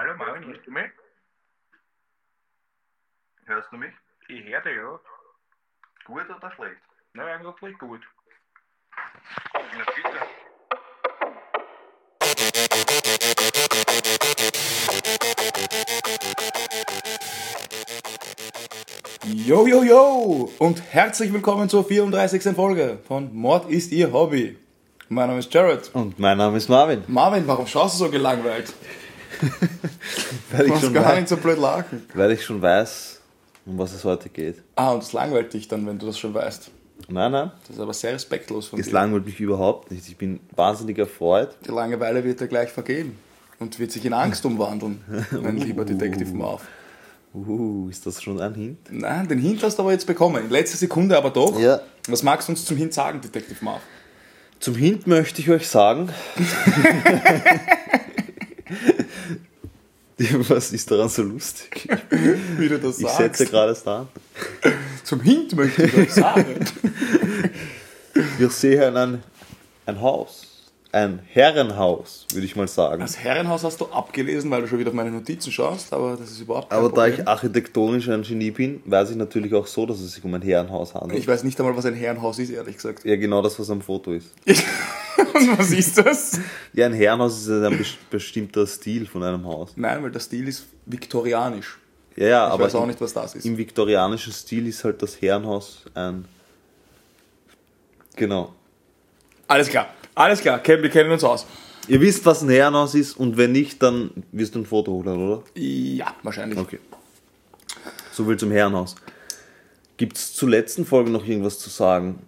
hallo Marvin, hörst du mich? Hörst du mich? Ich höre dich, ja. Gut oder schlecht? Na, eigentlich gut. Na bitte. Yo, yo, yo! Und herzlich willkommen zur 34. Folge von Mord ist Ihr Hobby. Mein Name ist Jared. Und mein Name ist Marvin. Marvin, warum schaust du so gelangweilt? Weil Du ich, schon gar nicht so blöd lachen. weil ich schon weiß, um was es heute geht. Ah, und es langweilt dich dann, wenn du das schon weißt. Nein, nein, Das ist aber sehr respektlos von es dir. langweilt mich überhaupt nicht. Ich bin wahnsinnig erfreut. Die Langeweile wird dir gleich vergehen und wird sich in Angst umwandeln, mein lieber Detective Marv. Uh, ist das schon ein Hint? Nein, den Hint hast du aber jetzt bekommen. In letzter Sekunde aber doch. Ja. Was magst du uns zum Hint sagen, Detective Marv? Zum Hint möchte ich euch sagen. was ist daran so lustig? Wie du das Ich sagst. setze gerade es da. Zum Hint möchte ich euch sagen. Wir sehen ein, ein Haus. Ein Herrenhaus, würde ich mal sagen. Das Herrenhaus hast du abgelesen, weil du schon wieder auf meine Notizen schaust, aber das ist überhaupt kein Aber da Problem. ich architektonisch ein Genie bin, weiß ich natürlich auch so, dass es sich um ein Herrenhaus handelt. Ich weiß nicht einmal, was ein Herrenhaus ist, ehrlich gesagt. ja, genau das, was am Foto ist. Und was ist das? Ja, ein Herrenhaus ist ein bes- bestimmter Stil von einem Haus. Nein, weil der Stil ist viktorianisch. Ja, ja, Ich aber weiß auch nicht, was das ist. im viktorianischen Stil ist halt das Herrenhaus ein. Genau. Alles klar, alles klar, Ken, wir kennen uns aus. Ihr wisst, was ein Herrenhaus ist und wenn nicht, dann wirst du ein Foto hochladen, oder? Ja, wahrscheinlich. Okay. So viel zum Herrenhaus. Gibt es zur letzten Folge noch irgendwas zu sagen?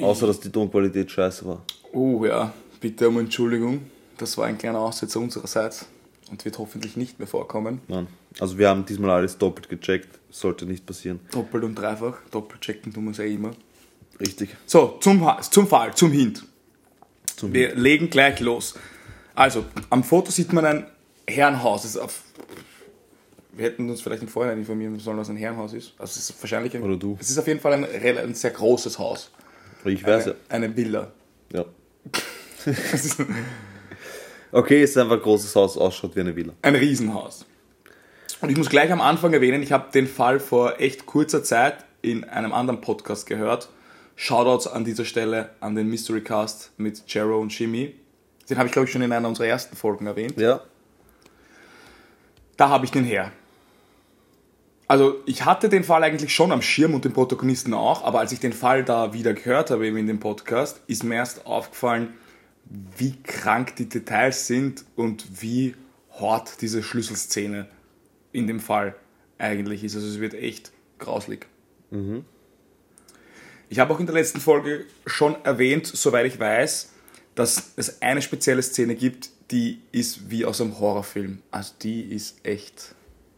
Außer, dass die Tonqualität scheiße war. Oh ja, bitte um Entschuldigung. Das war ein kleiner Aussetzer unsererseits und wird hoffentlich nicht mehr vorkommen. Nein. Also wir haben diesmal alles doppelt gecheckt. Sollte nicht passieren. Doppelt und dreifach. Doppelt checken tun wir es ja immer. Richtig. So, zum, Ha- zum Fall, zum Hint. Zum Wir legen gleich los. Also, am Foto sieht man ein Herrenhaus. Ist auf, wir hätten uns vielleicht im Vorhinein informieren sollen, was ein Herrenhaus ist. Also es ist wahrscheinlich ein, Oder du. Es ist auf jeden Fall ein, ein sehr großes Haus. Ich weiß ja. Eine, eine Villa. ja. Okay, es ist einfach ein großes Haus, ausschaut wie eine Villa. ein Riesenhaus. Und ich muss gleich am Anfang erwähnen, ich habe den Fall vor echt kurzer Zeit in einem anderen Podcast gehört. Shoutouts an dieser Stelle an den Mystery Cast mit Jero und Jimmy. Den habe ich, glaube ich, schon in einer unserer ersten Folgen erwähnt. Ja. Da habe ich den her. Also ich hatte den Fall eigentlich schon am Schirm und den Protagonisten auch, aber als ich den Fall da wieder gehört habe eben in dem Podcast, ist mir erst aufgefallen, wie krank die Details sind und wie hart diese Schlüsselszene in dem Fall eigentlich ist. Also es wird echt grauslig. Ich habe auch in der letzten Folge schon erwähnt, soweit ich weiß, dass es eine spezielle Szene gibt, die ist wie aus einem Horrorfilm. Also die ist echt.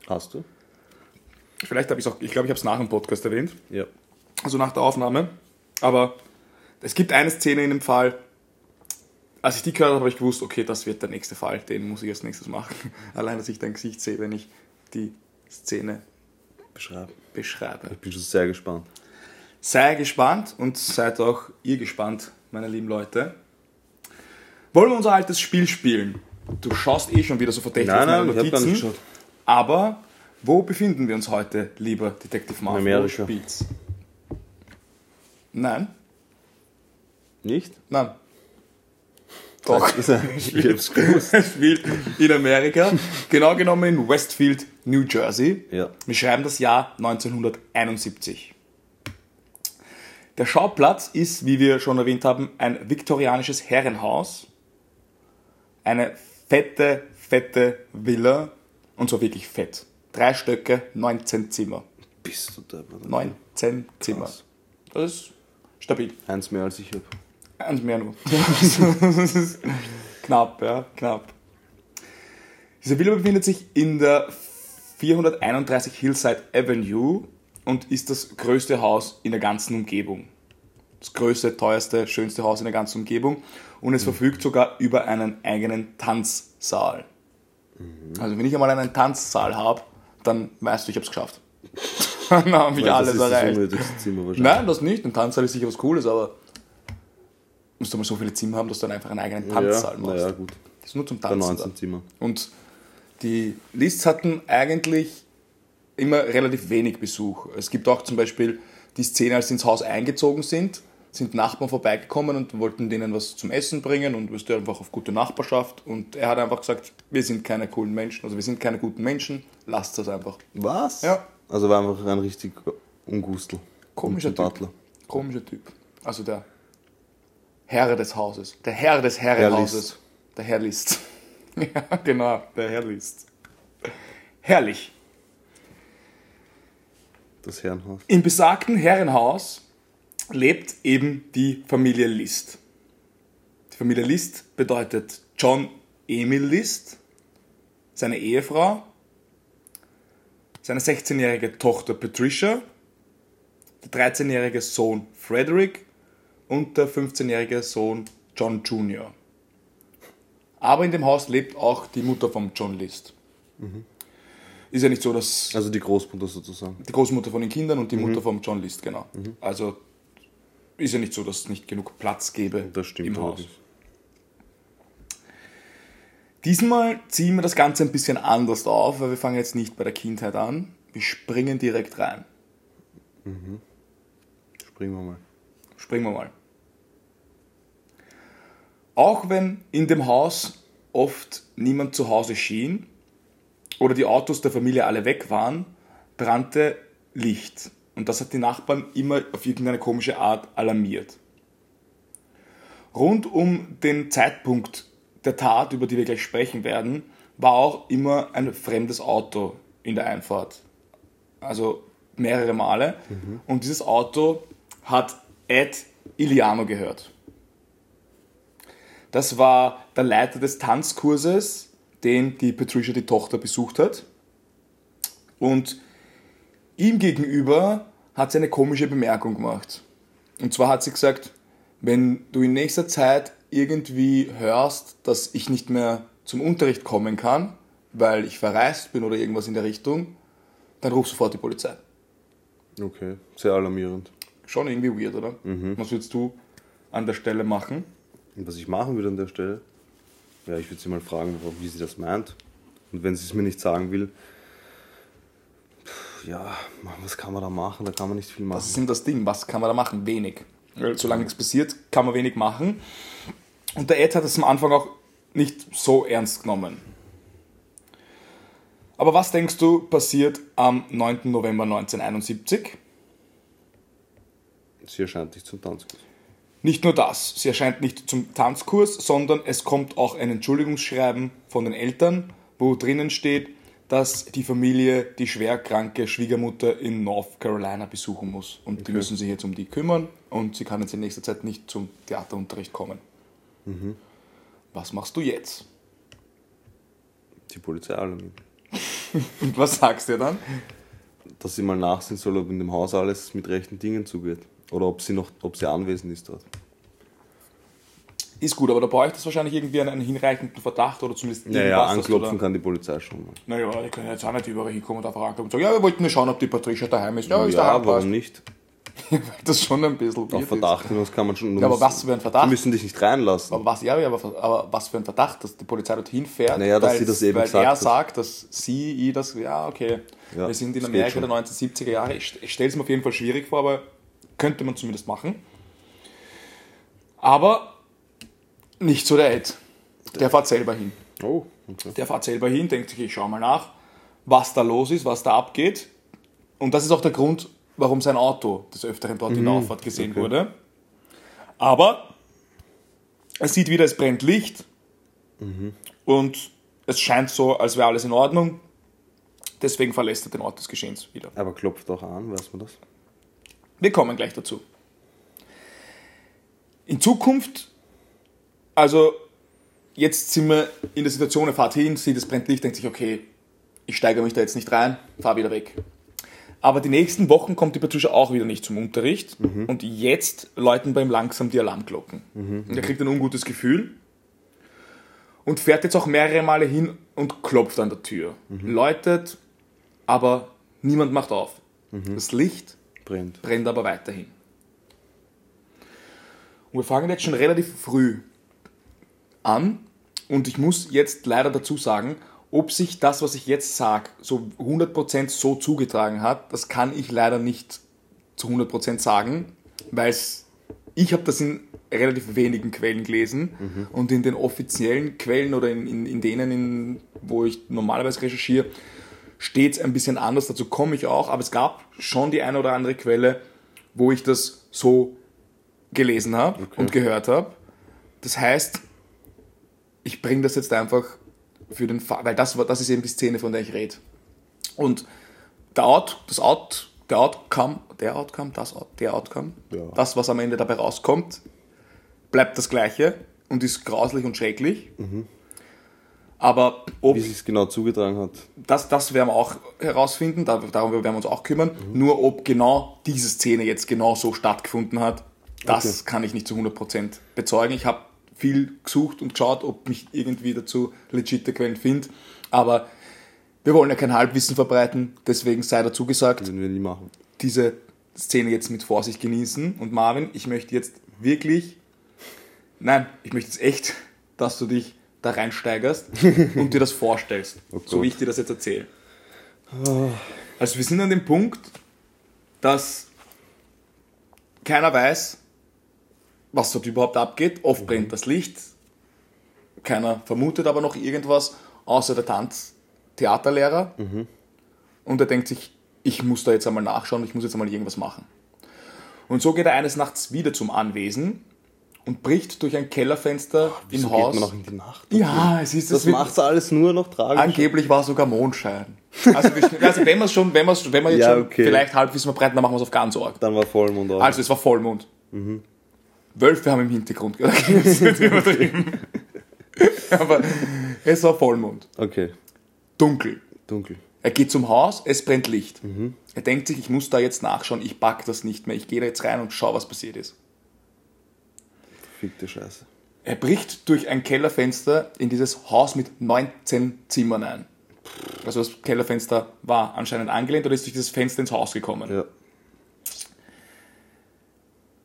Hast du? Vielleicht habe ich es auch, ich glaube, ich habe es nach dem Podcast erwähnt, Ja. also nach der Aufnahme. Aber es gibt eine Szene in dem Fall, als ich die gehört habe, habe ich gewusst, okay, das wird der nächste Fall, den muss ich als nächstes machen. Allein, dass ich dein Gesicht sehe, wenn ich die Szene Beschreib. beschreibe. Ich bin schon sehr gespannt. Sei gespannt und seid auch ihr gespannt, meine lieben Leute. Wollen wir unser altes Spiel spielen? Du schaust eh schon wieder so verdächtig Nein, auf meine nein, ich gar nicht Notizen. geschaut. Aber wo befinden wir uns heute, lieber Detective Marvel? Amerika. Wo spielt's? Nein, Nicht? nein. Doch. ich hab's gewusst. Es spielt in Amerika, genau genommen in Westfield, New Jersey. Ja. Wir schreiben das Jahr 1971. Der Schauplatz ist, wie wir schon erwähnt haben, ein viktorianisches Herrenhaus. Eine fette, fette Villa. Und zwar wirklich fett. Drei Stöcke, 19 Zimmer. Bist du da? 19 Zimmer. Krass. Das ist stabil. Eins mehr als ich habe. Eins mehr nur. das ist knapp, ja, knapp. Diese Villa befindet sich in der 431 Hillside Avenue und ist das größte Haus in der ganzen Umgebung. Das größte, teuerste, schönste Haus in der ganzen Umgebung. Und es verfügt sogar über einen eigenen Tanzsaal. Also wenn ich einmal einen Tanzsaal habe, dann weißt du, ich habe es geschafft. dann habe ich alles das ist das erreicht. unnötigste Zimmer wahrscheinlich. Nein, das nicht. Ein Tanzsaal ist sicher was Cooles, aber musst du mal so viele Zimmer haben, dass du dann einfach einen eigenen Tanzsaal ja, machst. naja, gut. Das ist nur zum Bei Tanzen. 19 da. Zimmer. Und Die Lists hatten eigentlich immer relativ wenig Besuch. Es gibt auch zum Beispiel die Szene, als sie ins Haus eingezogen sind, sind Nachbarn vorbeigekommen und wollten denen was zum Essen bringen und du einfach auf gute Nachbarschaft. Und er hat einfach gesagt, wir sind keine coolen Menschen, also wir sind keine guten Menschen, lasst das einfach. Was? Ja. Also war einfach ein richtig Ungustel. Komischer Typ. Komischer Typ. Also der Herr des Hauses. Der Herr des Herrenhauses. Der Herr List. ja, genau, der Herr List. Herrlich. Das Herrenhaus. Im besagten Herrenhaus lebt eben die Familie List. Die Familie List bedeutet John Emil List, seine Ehefrau, seine 16-jährige Tochter Patricia, der 13-jährige Sohn Frederick und der 15-jährige Sohn John Jr. Aber in dem Haus lebt auch die Mutter von John List. Ist ja nicht so, dass Also die Großmutter sozusagen. die Großmutter von den Kindern und die Mhm. Mutter von John List, genau. Also ist ja nicht so, dass es nicht genug Platz gäbe Das stimmt im Haus. allerdings. Diesmal ziehen wir das Ganze ein bisschen anders auf, weil wir fangen jetzt nicht bei der Kindheit an. Wir springen direkt rein. Springen wir mal. Springen wir mal. Auch wenn in dem Haus oft niemand zu Hause schien oder die Autos der Familie alle weg waren, brannte Licht. Und das hat die Nachbarn immer auf irgendeine komische Art alarmiert. Rund um den Zeitpunkt der Tat, über die wir gleich sprechen werden, war auch immer ein fremdes Auto in der Einfahrt. Also mehrere Male. Und dieses Auto hat Ed Iliano gehört. Das war der Leiter des Tanzkurses, den die Patricia, die Tochter, besucht hat. Und ihm gegenüber hat sie eine komische Bemerkung gemacht. Und zwar hat sie gesagt, wenn du in nächster Zeit irgendwie hörst, dass ich nicht mehr zum Unterricht kommen kann, weil ich verreist bin oder irgendwas in der Richtung, dann ruf sofort die Polizei. Okay, sehr alarmierend. Schon irgendwie weird, oder? Mhm. Was würdest du an der Stelle machen? Und was ich machen würde an der Stelle, ja, ich würde sie mal fragen, wie sie das meint. Und wenn sie es mir nicht sagen will, ja, was kann man da machen? Da kann man nicht viel machen. Das ist eben das Ding. Was kann man da machen? Wenig. Solange nichts passiert, kann man wenig machen. Und der Ed hat es am Anfang auch nicht so ernst genommen. Aber was denkst du passiert am 9. November 1971? Sie erscheint nicht zum Tanzkurs. Nicht nur das, sie erscheint nicht zum Tanzkurs, sondern es kommt auch ein Entschuldigungsschreiben von den Eltern, wo drinnen steht, dass die Familie die schwerkranke Schwiegermutter in North Carolina besuchen muss. Und die müssen sich jetzt um die kümmern und sie kann jetzt in nächster Zeit nicht zum Theaterunterricht kommen. Was machst du jetzt? Die Polizei alarmiert. Und was sagst du dann? Dass sie mal nachsehen soll, ob in dem Haus alles mit rechten Dingen zugeht. Oder ob sie noch, ob sie anwesend ist dort. Ist gut, aber da bräuchte es wahrscheinlich irgendwie einen, einen hinreichenden Verdacht oder zumindest Naja, irgendwas, du anklopfen kann die Polizei schon mal. Naja, die können jetzt auch nicht überall hinkommen und einfach anklopfen und sagen, ja, wir wollten nur schauen, ob die Patricia daheim ist. Ja, ist ja, daheim, passt. warum nicht? Das ist schon ein bisschen Auf Verdacht, hin, das kann man schon. Ja, aber was für ein Verdacht? Sie müssen dich nicht reinlassen. Aber was, ja, ja, aber, aber was für ein Verdacht, dass die Polizei dorthin fährt, Naja, dass weil, sie das eben weil gesagt er hat. sagt, dass sie ihr das, ja, okay, Ja, wir sind in das Amerika der 1970er Jahre, ich, ich stelle es mir auf jeden Fall schwierig vor, aber könnte man zumindest machen. Aber nicht so der Ed. Der fährt selber hin. Oh, okay. Der fährt selber hin, denkt sich, ich schau mal nach, was da los ist, was da abgeht. Und das ist auch der Grund, warum sein Auto des Öfteren dort in der Auffahrt gesehen okay. wurde. Aber er sieht wieder, es brennt Licht und es scheint so, als wäre alles in Ordnung. Deswegen verlässt er den Ort des Geschehens wieder. Aber klopft auch an, weiß man das? Wir kommen gleich dazu. In Zukunft, also jetzt sind wir in der Situation, er fährt hin, sieht, es brennt Licht, denkt sich, okay, ich steigere mich da jetzt nicht rein, fahr wieder weg. Aber die nächsten Wochen kommt die Patricia auch wieder nicht zum Unterricht und jetzt läuten bei ihm langsam die Alarmglocken. Und er kriegt ein ungutes Gefühl und fährt jetzt auch mehrere Male hin und klopft an der Tür. Läutet, aber niemand macht auf. Das Licht Brennt. brennt aber weiterhin. Und wir fangen jetzt schon relativ früh an und ich muss jetzt leider dazu sagen, Ob sich das, was ich jetzt sage, so 100% so zugetragen hat, das kann ich leider nicht zu 100% sagen, weil ich habe das in relativ wenigen Quellen gelesen und in den offiziellen Quellen oder in, in, in denen, in, wo ich normalerweise recherchiere, steht es ein bisschen anders, dazu komme ich auch, aber es gab schon die eine oder andere Quelle, wo ich das so gelesen habe und gehört habe. Das heißt, ich bringe das jetzt einfach für den Fall, weil das, das ist eben die Szene, von der ich rede. Und der Out, das Out, der Outcome, der Outcome, das Out, der Outcome, Ja. das, was am Ende dabei rauskommt, bleibt das Gleiche und ist grauslich und schrecklich. Aber ob Wie sich es genau zugetragen hat. das, das werden wir auch herausfinden, dar- darum werden wir uns auch kümmern. Nur ob genau diese Szene jetzt genau so stattgefunden hat, das kann ich nicht zu 100% bezeugen. Ich habe viel gesucht und geschaut, ob mich irgendwie dazu legitime Quellen finde. Aber wir wollen ja kein Halbwissen verbreiten, deswegen sei dazu gesagt, Würden wir nie machen. diese Szene jetzt mit Vorsicht genießen. Und Marvin, ich möchte jetzt wirklich, nein, ich möchte jetzt echt, dass du dich da reinsteigerst und dir das vorstellst, so Gott. wie ich dir das jetzt erzähle. Also wir sind an dem Punkt, dass keiner weiß, was dort überhaupt abgeht. Oft brennt das Licht, keiner vermutet aber noch irgendwas, außer der Tanztheaterlehrer. Und er denkt sich, ich muss da jetzt einmal nachschauen, ich muss jetzt einmal irgendwas machen. Und so geht er eines Nachts wieder zum Anwesen und bricht durch ein Kellerfenster Wieso im geht Haus. man noch in die Nacht? ja, es ist Das wird- macht alles nur noch tragisch. Angeblich war sogar Mondschein. Also, wir- also wenn wir schon, wenn wir wenn wir jetzt Ja, schon okay. vielleicht Halbwissen verbreiten, dann machen wir es auf ganz arg. Dann war Vollmond auch. Also es war Vollmond. Wölfe haben im Hintergrund. Das übertrieben. Aber es war Vollmond. okay, Dunkel. dunkel. Er geht zum Haus, es brennt Licht. Er denkt sich, ich muss da jetzt nachschauen, ich pack das nicht mehr. Ich gehe da jetzt rein und schau, was passiert ist. Fickte Scheiße. Er bricht durch ein Kellerfenster in dieses Haus mit 19 Zimmern ein. Also das Kellerfenster war anscheinend angelehnt oder ist durch dieses Fenster ins Haus gekommen. Ja.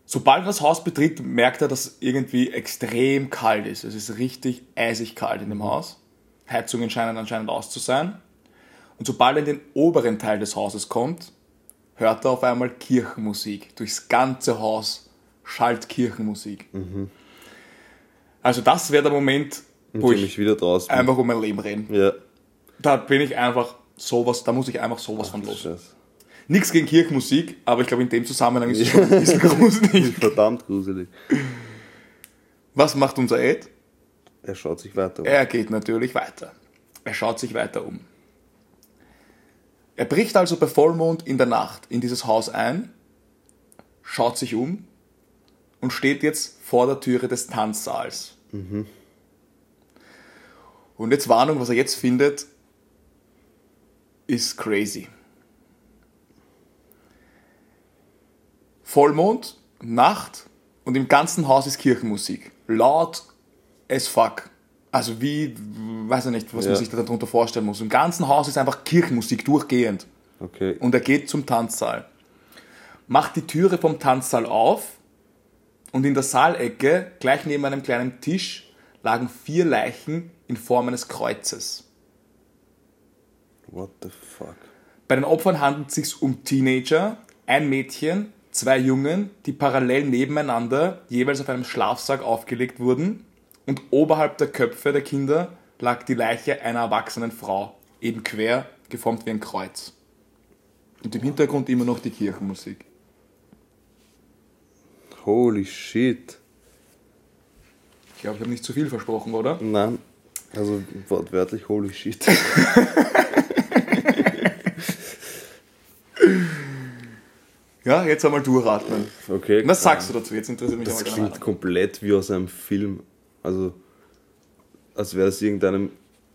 Sobald er das Haus betritt, merkt er, dass irgendwie extrem kalt ist. Es ist richtig eisig kalt in dem Haus. Heizungen scheinen anscheinend aus zu sein. Und sobald er in den oberen Teil des Hauses kommt, hört er auf einmal Kirchenmusik. Durchs ganze Haus schallt Kirchenmusik. Also das wäre der Moment, wo ich mich wieder draußen. einfach um mein Leben reden. Ja. Da bin ich einfach sowas, da muss ich einfach sowas von los. Scheiße. Nichts gegen Kirchenmusik, aber ich glaube in dem Zusammenhang ist es schon ein bisschen gruselig. Verdammt gruselig. Was macht unser Ed? Er schaut sich weiter um. Er geht natürlich weiter. Er schaut sich weiter um. Er bricht also bei Vollmond in der Nacht in dieses Haus ein, schaut sich um und steht jetzt vor der Türe des Tanzsaals. Und jetzt Warnung, was er jetzt findet, ist crazy. Vollmond, Nacht und im ganzen Haus ist Kirchenmusik. Laut as fuck. Also wie, weiß ich nicht, was man Ja. sich da darunter vorstellen muss. Im ganzen Haus ist einfach Kirchenmusik durchgehend. Okay. Und er geht zum Tanzsaal. Macht die Türe vom Tanzsaal auf und in der Saalecke, gleich neben einem kleinen Tisch, lagen vier Leichen in Form eines Kreuzes. What the fuck? Bei den Opfern handelt es sich um Teenager, ein Mädchen, zwei Jungen, die parallel nebeneinander jeweils auf einem Schlafsack aufgelegt wurden und oberhalb der Köpfe der Kinder lag die Leiche einer erwachsenen Frau, eben quer, geformt wie ein Kreuz. Und im Hintergrund immer noch die Kirchenmusik. Holy shit. Ich glaube, ich habe nicht zu viel versprochen, oder? Nein. Also wortwörtlich holy shit. Ja, jetzt einmal durchatmen. Okay. Was sagst du dazu? Jetzt interessiert mich Das klingt komplett wie aus einem Film. Also, als wäre es irgendeinem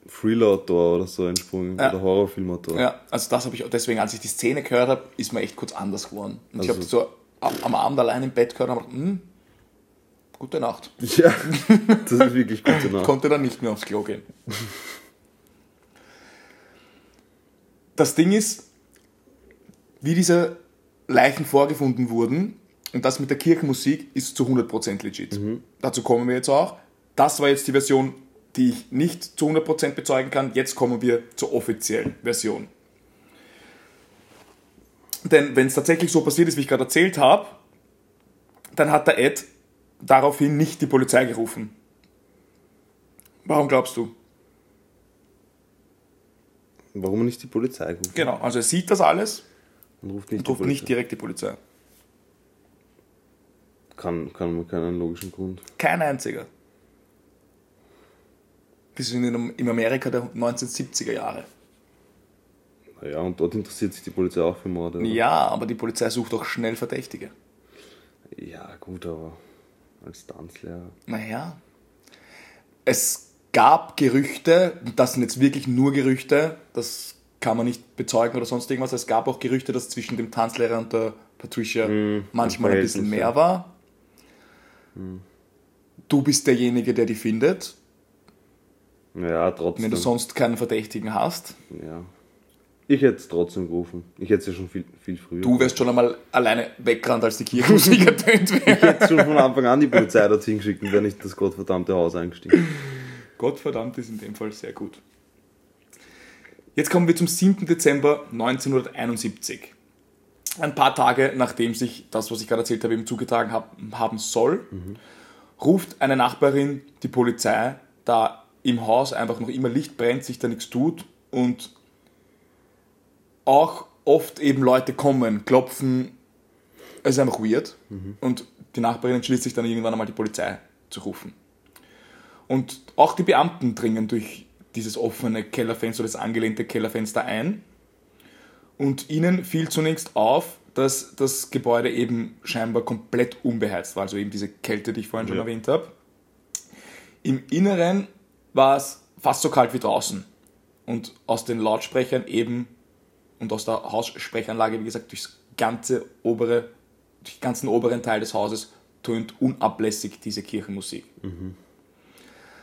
Thriller-Autor oder so entsprungen. Ja. Oder Horrorfilmautor. Ja, also das habe ich deswegen, als ich die Szene gehört habe, ist mir echt kurz anders geworden. Und ich Also- habe so am am Abend allein im Bett gehört und habe gedacht, hm, gute Nacht. Ja, das ist wirklich gute Nacht. Konnte dann nicht mehr aufs Klo gehen. Das Ding ist, wie diese Leichen vorgefunden wurden, und das mit der Kirchenmusik ist zu 100% legit. Dazu kommen wir jetzt auch. Das war jetzt die Version die ich nicht zu 100% bezeugen kann. Jetzt kommen wir zur offiziellen Version. Denn wenn es tatsächlich so passiert ist, wie ich gerade erzählt habe, dann hat der Ed daraufhin nicht die Polizei gerufen. Warum glaubst du? Warum nicht die Polizei rufen? Genau, also er sieht das alles Und ruft nicht und ruft nicht direkt die Polizei. Kann, kann man keinen logischen Grund. Kein einziger. Wir sind in, in Amerika der 1970er Jahre. Naja, und dort interessiert sich die Polizei auch für Morde. oder? Ja, aber die Polizei sucht auch schnell Verdächtige. Ja, gut, aber als Tanzlehrer. Naja. Es gab Gerüchte, und das sind jetzt wirklich nur Gerüchte, das kann man nicht bezeugen oder sonst irgendwas. Es gab auch Gerüchte, dass zwischen dem Tanzlehrer und der Patricia manchmal ein bisschen mehr ja. war. Du bist derjenige, der die findet, Ja, trotzdem. wenn du sonst keinen Verdächtigen hast. ja. Ich hätte es trotzdem gerufen. Ich hätte es ja schon viel, viel früher. Du wärst schon einmal alleine weggerannt, als die Kirchenmusik ertönt Ich wäre. hätte schon von Anfang an die Polizei dorthin geschickt und wäre nicht das gottverdammte Haus eingestiegen. Gottverdammt ist in dem Fall sehr gut. Jetzt kommen wir zum 7. Dezember 1971. Ein paar Tage nachdem sich das, was ich gerade erzählt habe, eben zugetragen hab, haben soll, ruft eine Nachbarin die Polizei, da im Haus einfach noch immer Licht brennt, sich da nichts tut und auch oft eben Leute kommen, klopfen. Es ist einfach weird. Und die Nachbarin entschließt sich dann irgendwann einmal die Polizei zu rufen. Und auch die Beamten dringen durch dieses offene Kellerfenster, das angelehnte Kellerfenster ein. Und ihnen fiel zunächst auf, dass das Gebäude eben scheinbar komplett unbeheizt war, also eben diese Kälte, die ich vorhin schon Ja. erwähnt habe. Im Inneren war es fast so kalt wie draußen. Und aus den Lautsprechern eben und aus der Haussprechanlage, wie gesagt, durchs ganze obere, durch den ganzen oberen Teil des Hauses tönt unablässig diese Kirchenmusik.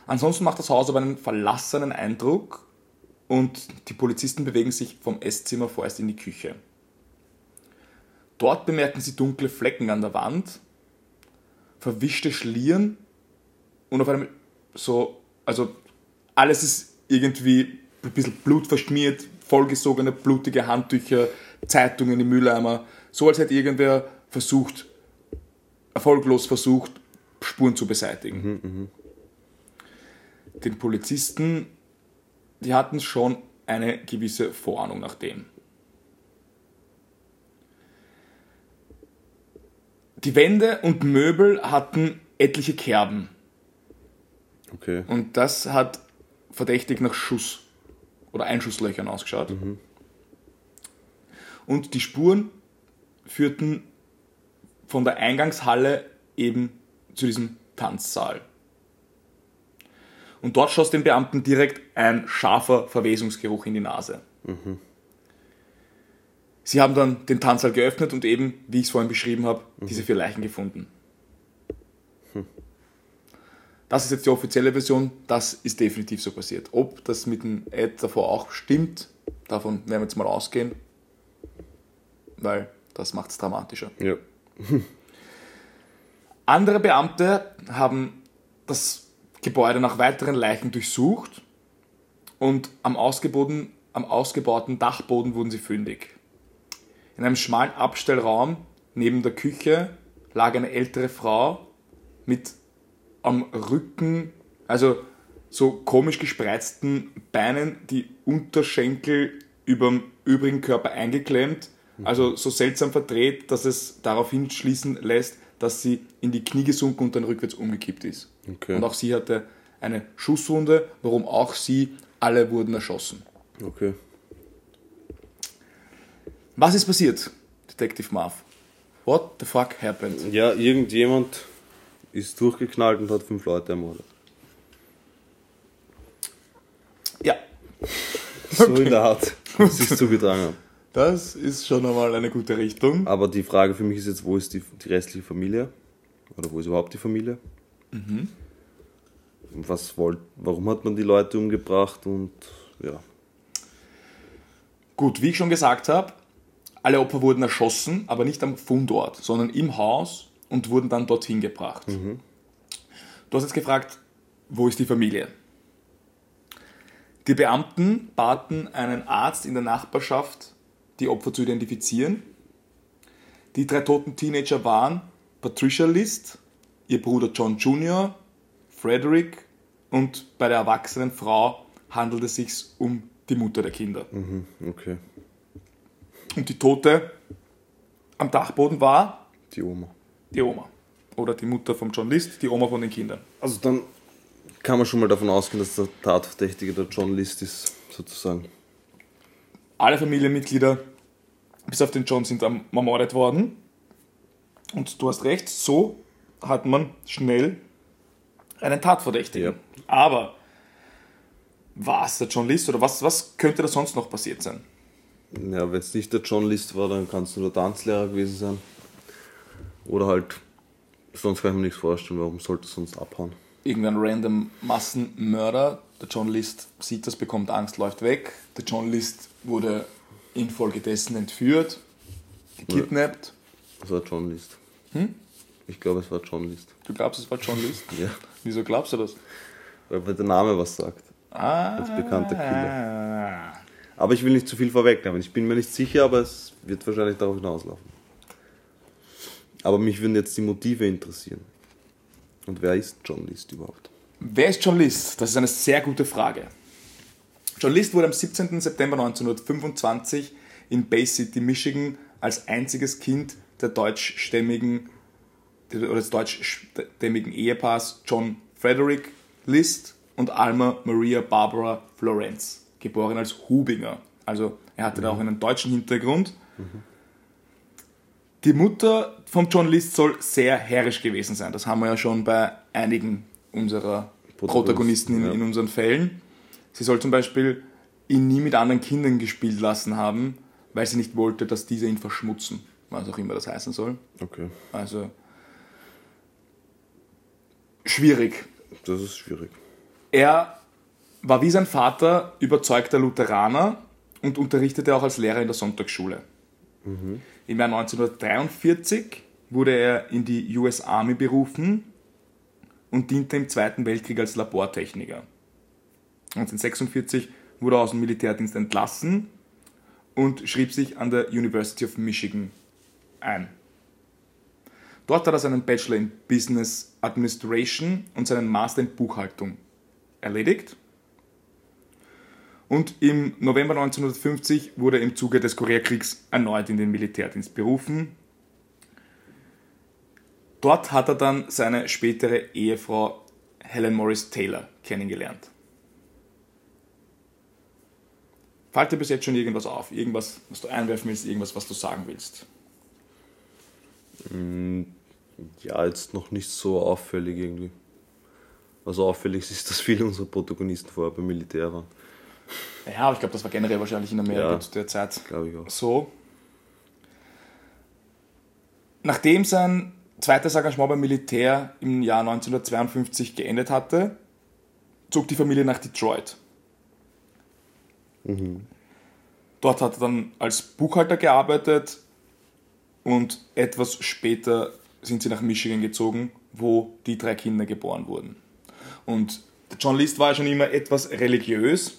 Ansonsten macht das Haus aber einen verlassenen Eindruck und die Polizisten bewegen sich vom Esszimmer vorerst in die Küche. Dort bemerken sie dunkle Flecken an der Wand, verwischte Schlieren und auf einem so, also alles ist irgendwie ein bisschen blutverschmiert, vollgesogene, blutige Handtücher, Zeitungen im Mülleimer, so als hätte irgendwer versucht, erfolglos versucht, Spuren zu beseitigen. Den Polizisten, die hatten schon eine gewisse Vorahnung nach dem. Die Wände und Möbel hatten etliche Kerben. Okay. Und das hat verdächtig nach Schuss oder Einschusslöchern ausgeschaut. Und die Spuren führten von der Eingangshalle eben zu diesem Tanzsaal. Und dort schoss den Beamten direkt ein scharfer Verwesungsgeruch in die Nase. Sie haben dann den Tanzsaal geöffnet und eben, wie ich es vorhin beschrieben habe, diese vier Leichen gefunden. Das ist jetzt die offizielle Version, das ist definitiv so passiert. Ob das mit dem Ad davor auch stimmt, davon werden wir jetzt mal ausgehen, weil das macht es dramatischer. Ja. Andere Beamte haben das Gebäude nach weiteren Leichen durchsucht und am, am ausgebauten Dachboden wurden sie fündig. In einem schmalen Abstellraum neben der Küche lag eine ältere Frau mit am Rücken, also so komisch gespreizten Beinen, die Unterschenkel überm übrigen Körper eingeklemmt, also so seltsam verdreht, dass es darauf hinschließen lässt, dass sie in die Knie gesunken und dann rückwärts umgekippt ist. Okay. Und auch sie hatte eine Schusswunde, warum auch sie, alle wurden erschossen. Okay. Was ist passiert, Detective Marv? What the fuck happened? Ja, irgendjemand ist durchgeknallt und hat fünf Leute ermordet. Ja, So in der Art, was ich zugetragen habe. das ist schon einmal eine gute Richtung. Aber die Frage für mich ist jetzt, wo ist die, die restliche Familie? Oder wo ist überhaupt die Familie? Mhm. Was wollt, warum hat man die Leute umgebracht und ja. Gut, wie ich schon gesagt habe, alle Opfer wurden erschossen, aber nicht am Fundort, sondern im Haus und wurden dann dorthin gebracht. Du hast jetzt gefragt, wo ist die Familie? Die Beamten baten einen Arzt in der Nachbarschaft, die Opfer zu identifizieren. Die drei toten Teenager waren Patricia List, ihr Bruder John Jr., Frederick und bei der erwachsenen Frau handelt es sich um die Mutter der Kinder. Okay. Und die Tote am Dachboden war Die Oma. Die Oma. Oder die Mutter von John List, die Oma von den Kindern. Also dann kann man schon mal davon ausgehen, dass der Tatverdächtige der John List ist, sozusagen. Alle Familienmitglieder, bis auf den John, sind ermordet worden. Und du hast recht, so hat man schnell einen Tatverdächtigen. Ja. Aber was der John List oder was, was könnte da sonst noch passiert sein? Ja, wenn es nicht der John List war, dann kann es nur der Tanzlehrer gewesen sein. Oder halt, sonst kann ich mir nichts vorstellen, warum sollte er sonst abhauen? Irgendein random Massenmörder. Der John List sieht das, bekommt Angst, läuft weg. Der John List wurde infolgedessen entführt, gekidnappt. Das war John List. Hm? Ich glaube, es war John List. Du glaubst, es war John List? Ja, Wieso glaubst du das? weil der Name was sagt. Ah, Als bekannter Killer. Aber ich will nicht zu viel vorwegnehmen. Ich bin mir nicht sicher, aber es wird wahrscheinlich darauf hinauslaufen. Aber mich würden jetzt die Motive interessieren. Und wer ist John List überhaupt? Wer ist John List? Das ist eine sehr gute Frage. John List wurde am 17. September 1925 in Bay City, Michigan, als einziges Kind der deutschstämmigen oder des deutschstämmigen Ehepaars John Frederick List und Alma Maria Barbara Florence, geboren als Hubinger. Also er hatte da auch einen deutschen Hintergrund. Die Mutter von John List soll sehr herrisch gewesen sein. Das haben wir ja schon bei einigen unserer Protagonisten in, ja. in unseren Fällen. Sie soll zum Beispiel ihn nie mit anderen Kindern gespielt lassen haben, weil sie nicht wollte, dass diese ihn verschmutzen. Was auch immer das heißen soll. Okay, Also schwierig. das ist schwierig. Er war wie sein Vater überzeugter Lutheraner und unterrichtete auch als Lehrer in der Sonntagsschule. Im Jahr 1943 wurde er in die US Army berufen und diente im Zweiten Weltkrieg als Labortechniker. 1946 wurde er aus dem Militärdienst entlassen und schrieb sich an der University of Michigan ein. Dort hat er seinen Bachelor in Business Administration und seinen Master in Buchhaltung erledigt. Und im November 1950 wurde er im Zuge des Koreakriegs erneut in den Militärdienst berufen. Dort hat er dann seine spätere Ehefrau Helen Morris Taylor kennengelernt. Fällt dir bis jetzt schon irgendwas auf? Irgendwas, was du einwerfen willst, irgendwas, was du sagen willst? Ja, jetzt noch nicht so auffällig irgendwie. Also auffällig ist, dass viele unserer Protagonisten vorher beim Militär waren. Ja, aber ich glaube, das war generell wahrscheinlich in Amerika Ja. zu der Zeit ich auch. so. Nachdem sein zweites Engagement beim Militär im Jahr 1952 geendet hatte, zog die Familie nach Detroit. Dort hat er dann als Buchhalter gearbeitet und etwas später sind sie nach Michigan gezogen, wo die drei Kinder geboren wurden. Und der John List war ja schon immer etwas religiös.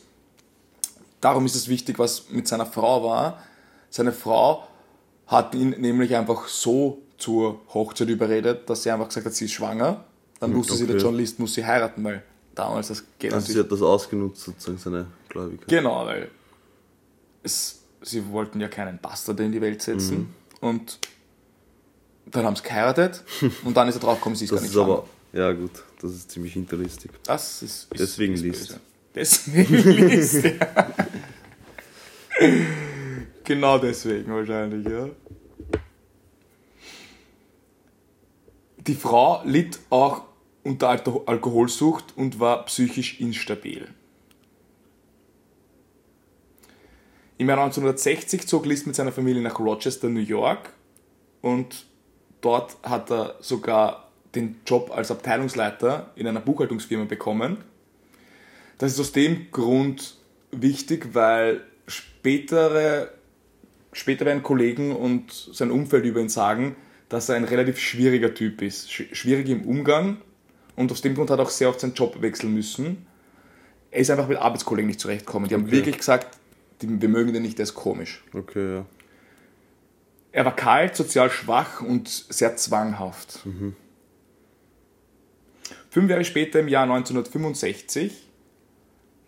Darum ist es wichtig, was mit seiner Frau war. Seine Frau hat ihn nämlich einfach so zur Hochzeit überredet, dass sie einfach gesagt hat, sie ist schwanger. Dann wusste sie, der okay. John List muss sie heiraten, weil damals das geht Also sie hat das ausgenutzt, sozusagen seine Gläubigkeit. Genau, weil es, sie wollten ja keinen Bastard in die Welt setzen. Mhm. Und dann haben sie geheiratet und dann ist er draufgekommen, sie ist Das gar nicht ist aber, ja gut, das ist ziemlich hinterlistig. Das ist, ist Deswegen ist List. böse. Deswegen List, ja. Genau deswegen wahrscheinlich, ja. Die Frau litt auch unter Alkoholsucht und war psychisch instabil. Im Jahr 1960 zog List mit seiner Familie nach Rochester, New York und dort hat er sogar den Job als Abteilungsleiter in einer Buchhaltungsfirma bekommen. Das ist aus dem Grund wichtig, weil spätere, später werden Kollegen und sein Umfeld über ihn sagen, dass er ein relativ schwieriger Typ ist. Sch- Schwierig im Umgang und aus dem Grund hat er auch sehr oft seinen Job wechseln müssen. er ist einfach mit Arbeitskollegen nicht zurechtgekommen. Die haben Okay. wirklich gesagt, die, wir mögen den nicht, der ist komisch. Okay, ja. Er war kalt, sozial schwach und sehr zwanghaft. Fünf Jahre später, im Jahr 1965,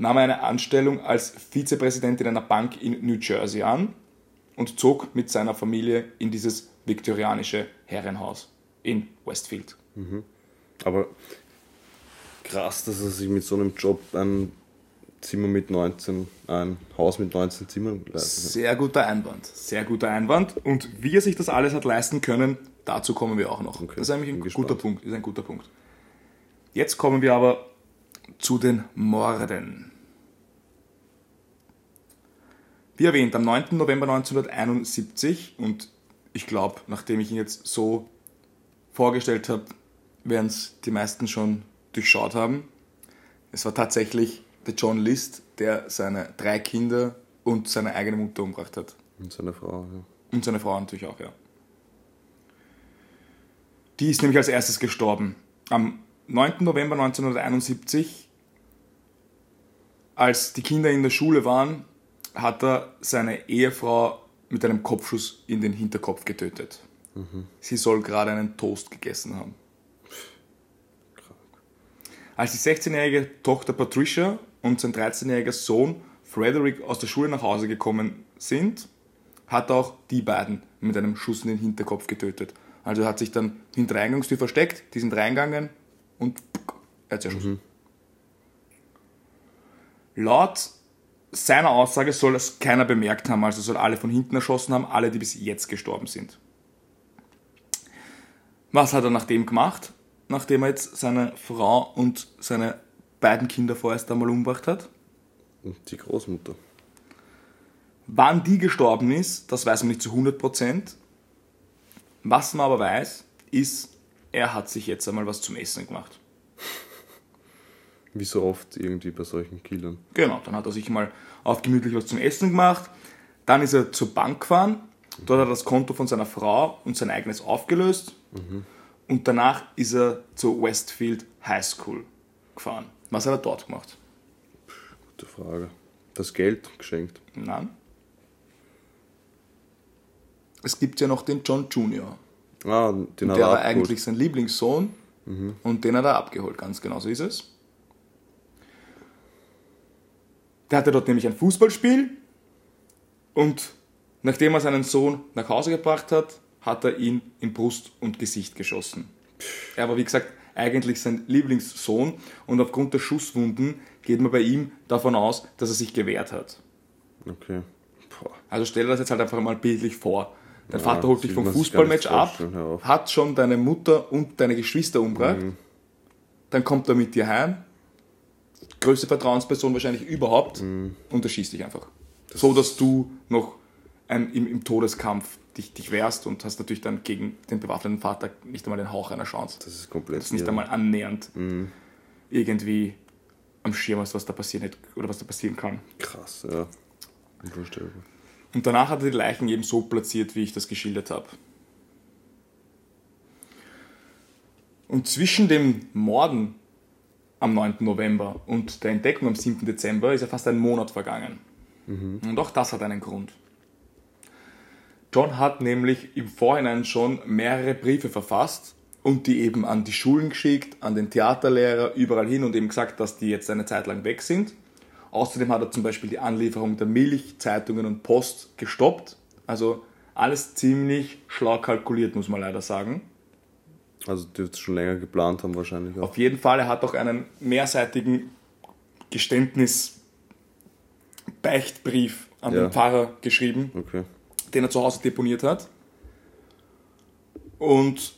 nahm er eine Anstellung als Vizepräsident in einer Bank in New Jersey an und zog mit seiner Familie in dieses viktorianische Herrenhaus in Westfield. Aber krass, dass er sich mit so einem Job ein Zimmer mit 19, ein Haus mit 19 Zimmern leisten kann. Sehr guter Einwand, sehr guter Einwand. Und wie er sich das alles hat leisten können, dazu kommen wir auch noch. Okay, Das ist eigentlich ein guter gespannt. Punkt, ist ein guter Punkt. Jetzt kommen wir aber zu den Morden. Wie erwähnt, am 9. November 1971 und ich glaube, nachdem ich ihn jetzt so vorgestellt habe, werden es die meisten schon durchschaut haben. Es war tatsächlich der John List, der seine drei Kinder und seine eigene Mutter umgebracht hat. Und seine Frau, ja. Und seine Frau natürlich auch, ja. Die ist nämlich als erstes gestorben. Am 9. November 1971, als die Kinder in der Schule waren, hat er seine Ehefrau mit einem Kopfschuss in den Hinterkopf getötet. Sie soll gerade einen Toast gegessen haben. Als die 16-jährige Tochter Patricia und sein 13-jähriger Sohn Frederick aus der Schule nach Hause gekommen sind, hat er auch die beiden mit einem Schuss in den Hinterkopf getötet. Also er hat sich dann hinter der Eingangstür versteckt, die sind reingegangen und er hat sie erschossen. Laut seiner Aussage soll das keiner bemerkt haben, also soll alle von hinten erschossen haben, alle, die bis jetzt gestorben sind. Was hat er nachdem gemacht? Nachdem er jetzt seine Frau und seine beiden Kinder vorerst einmal umgebracht hat? Und die Großmutter. Wann die gestorben ist, das weiß man nicht zu 100%. Was man aber weiß, ist, er hat sich jetzt einmal was zum Essen gemacht. Wie so oft irgendwie bei solchen Killern. Genau, dann hat er sich mal auf gemütlich was zum Essen gemacht. Dann ist er zur Bank gefahren. Dort hat er das Konto von seiner Frau und sein eigenes aufgelöst. Und danach ist er zur Westfield High School gefahren. Was hat er dort gemacht? Gute Frage. Das Geld geschenkt. Nein. Es gibt ja noch den John Jr. Ah, den hat Der er war abgeholt. eigentlich sein Lieblingssohn und den hat er abgeholt, ganz genau so ist es. Der hatte dort nämlich ein Fußballspiel und nachdem er seinen Sohn nach Hause gebracht hat, hat er ihn in Brust und Gesicht geschossen. Er war wie gesagt eigentlich sein Lieblingssohn und aufgrund der Schusswunden geht man bei ihm davon aus, dass er sich gewehrt hat. Okay. Boah. Also stell dir das jetzt halt einfach mal bildlich vor. Dein Ja, Vater holt dich vom Fußballmatch ab, hat schon deine Mutter und deine Geschwister umgebracht, Mhm. dann kommt er mit dir heim, größte Vertrauensperson wahrscheinlich überhaupt, Mhm. und er schießt dich einfach. so, dass du noch ein, im, im Todeskampf dich, dich wehrst und hast natürlich dann gegen den bewaffneten Vater nicht einmal den Hauch einer Chance. Das ist komplett. Das ist nicht irre. einmal annähernd Mhm. irgendwie am Schirm hast, was da passieren hätte oder was da passieren kann. Krass, ja. Unvorstellbar. Und danach hat er die Leichen eben so platziert, wie ich das geschildert habe. Und zwischen dem Morden am 9. November und der Entdeckung am 7. Dezember ist ja fast ein Monat vergangen. Und auch das hat einen Grund. John hat nämlich im Vorhinein schon mehrere Briefe verfasst und die eben an die Schulen geschickt, an den Theaterlehrer, überall hin und eben gesagt, dass die jetzt eine Zeit lang weg sind. Außerdem hat er zum Beispiel die Anlieferung der Milch, Zeitungen und Post gestoppt. Also alles ziemlich schlau kalkuliert, muss man leider sagen. Also die jetzt schon länger geplant haben wahrscheinlich auch. Auf jeden Fall, er hat auch einen mehrseitigen Geständnis-Beichtbrief an Ja. den Pfarrer geschrieben, Okay. den er zu Hause deponiert hat. Und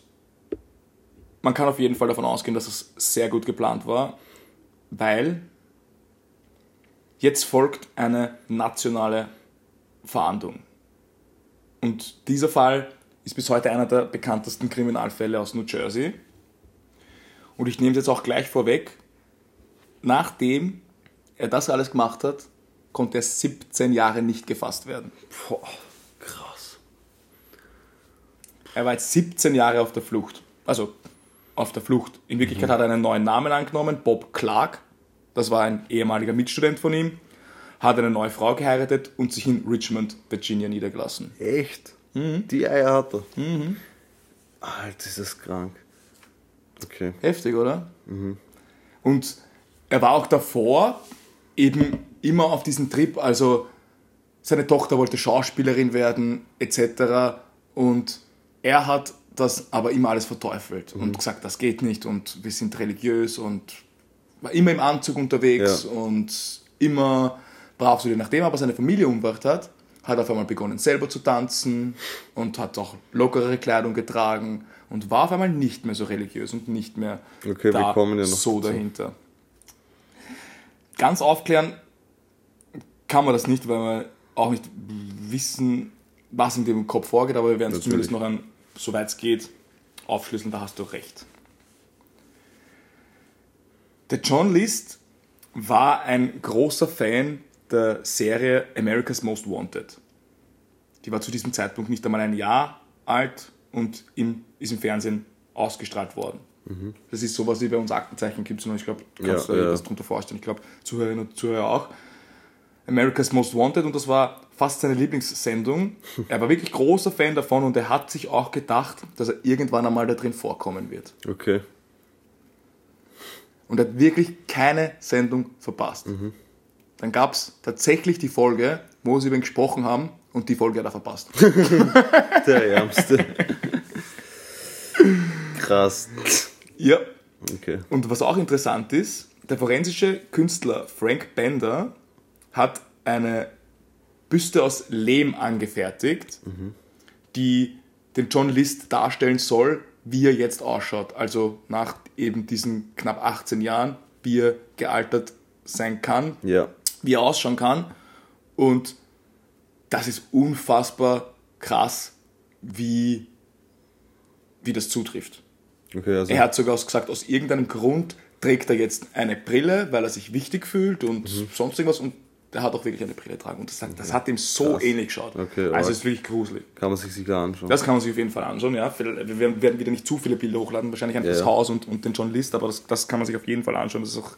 man kann auf jeden Fall davon ausgehen, dass es sehr gut geplant war, weil jetzt folgt eine nationale Verhandlung. Und dieser Fall ist bis heute einer der bekanntesten Kriminalfälle aus New Jersey. Und ich nehme es jetzt auch gleich vorweg. Nachdem er das alles gemacht hat, konnte er 17 Jahre nicht gefasst werden. Boah, krass. Er war jetzt 17 Jahre auf der Flucht. Also auf der Flucht. In Wirklichkeit hat er einen neuen Namen angenommen, Bob Clark. das war ein ehemaliger Mitstudent von ihm, hat eine neue Frau geheiratet und sich in Richmond, Virginia niedergelassen. Echt? Die Eier hat er. Alter, ist das krank. Okay. Heftig, oder? Und er war auch davor eben immer auf diesem Trip, also seine Tochter wollte Schauspielerin werden, etc. Und er hat das aber immer alles verteufelt und gesagt, das geht nicht und wir sind religiös und war immer im Anzug unterwegs Ja. und immer brav zu dir. Nachdem er aber seine Familie umgebracht hat, hat auf einmal begonnen selber zu tanzen und hat auch lockerere Kleidung getragen und war auf einmal nicht mehr so religiös und nicht mehr Okay, da ja so dahinter. Ganz aufklären kann man das nicht, weil wir auch nicht wissen, was in dem Kopf vorgeht, aber wir werden es zumindest noch ein, soweit es geht, aufschlüsseln, da hast du recht. Der John List war ein großer Fan der Serie America's Most Wanted. Die war zu diesem Zeitpunkt nicht einmal ein Jahr alt und im, ist im Fernsehen ausgestrahlt worden. Das ist sowas wie bei uns Aktenzeichen gibt es noch. Ich glaube, du kannst Ja, dir ja. etwas darunter vorstellen. Ich glaube, Zuhörerinnen und Zuhörer auch. America's Most Wanted und das war fast seine Lieblingssendung. Er war wirklich großer Fan davon und er hat sich auch gedacht, dass er irgendwann einmal da drin vorkommen wird. Okay. Und er hat wirklich keine Sendung verpasst. Dann gab es tatsächlich die Folge, wo sie über ihn gesprochen haben und die Folge hat er verpasst. Der Ärmste. Krass. ja. Okay. Und was auch interessant ist, der forensische Künstler Frank Bender hat eine Büste aus Lehm angefertigt, die den John List darstellen soll, wie er jetzt ausschaut. Also nach eben diesen knapp 18 Jahren, wie er gealtert sein kann, Ja. Wie er ausschauen kann. Und das ist unfassbar krass, wie, wie das zutrifft. Okay, also. Er hat sogar gesagt, aus irgendeinem Grund trägt er jetzt eine Brille, weil er sich wichtig fühlt und Mhm. sonst irgendwas. Und er hat auch wirklich eine Brille getragen. Und das, hat- das hat ihm so Krass. ähnlich geschaut. Okay, also es ist wirklich gruselig. kann man sich sicher anschauen. Das kann man sich auf jeden Fall anschauen. Ja. Wir werden- werden wieder nicht zu viele Bilder hochladen, wahrscheinlich einfach Ja, das ja. Haus und, und den John List, aber das, das kann man sich auf jeden Fall anschauen. Das ist auch,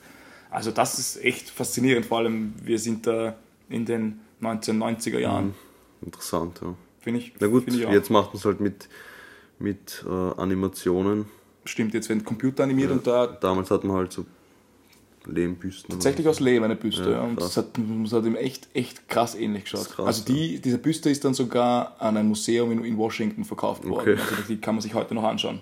also das ist echt faszinierend. Vor allem, wir sind da in den 1990er Jahren. Interessant, ja. Finde ich. Na gut, ich auch. jetzt macht man es halt mit, mit äh, Animationen. Stimmt, jetzt werden Computer animiert und da Damals hat man halt so Lehmbüsten. Tatsächlich aus Lehm eine Büste. Ja, Ja, und das hat, das hat ihm echt, echt krass ähnlich geschaut. Krass, also die, diese Büste ist dann sogar an ein Museum in, in Washington verkauft worden. Okay. Also die kann man sich heute noch anschauen.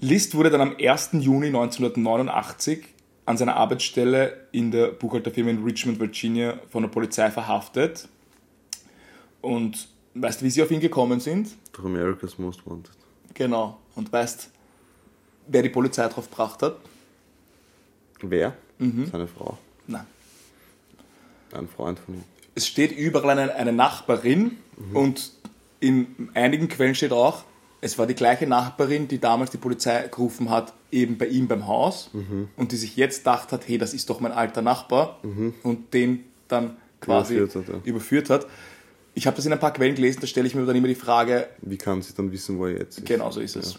List wurde dann am 1. Juni 1989 an seiner Arbeitsstelle in der Buchhalterfirma in Richmond, Virginia von der Polizei verhaftet. Und weißt du, wie sie auf ihn gekommen sind? Durch America's Most Wanted. Genau. Und weißt, wer die Polizei drauf gebracht hat? Wer? Mhm. Seine Frau. Nein. Ein Freund von ihm. Es steht überall eine, eine Nachbarin und in einigen Quellen steht auch, es war die gleiche Nachbarin, die damals die Polizei gerufen hat, eben bei ihm beim Haus und die sich jetzt gedacht hat, hey, das ist doch mein alter Nachbar und den dann quasi Überführt hat, ja. überführt hat. Ich habe das in ein paar Quellen gelesen, da stelle ich mir dann immer die Frage, Wie kann sie dann wissen, wo er jetzt ist? genau so ist es.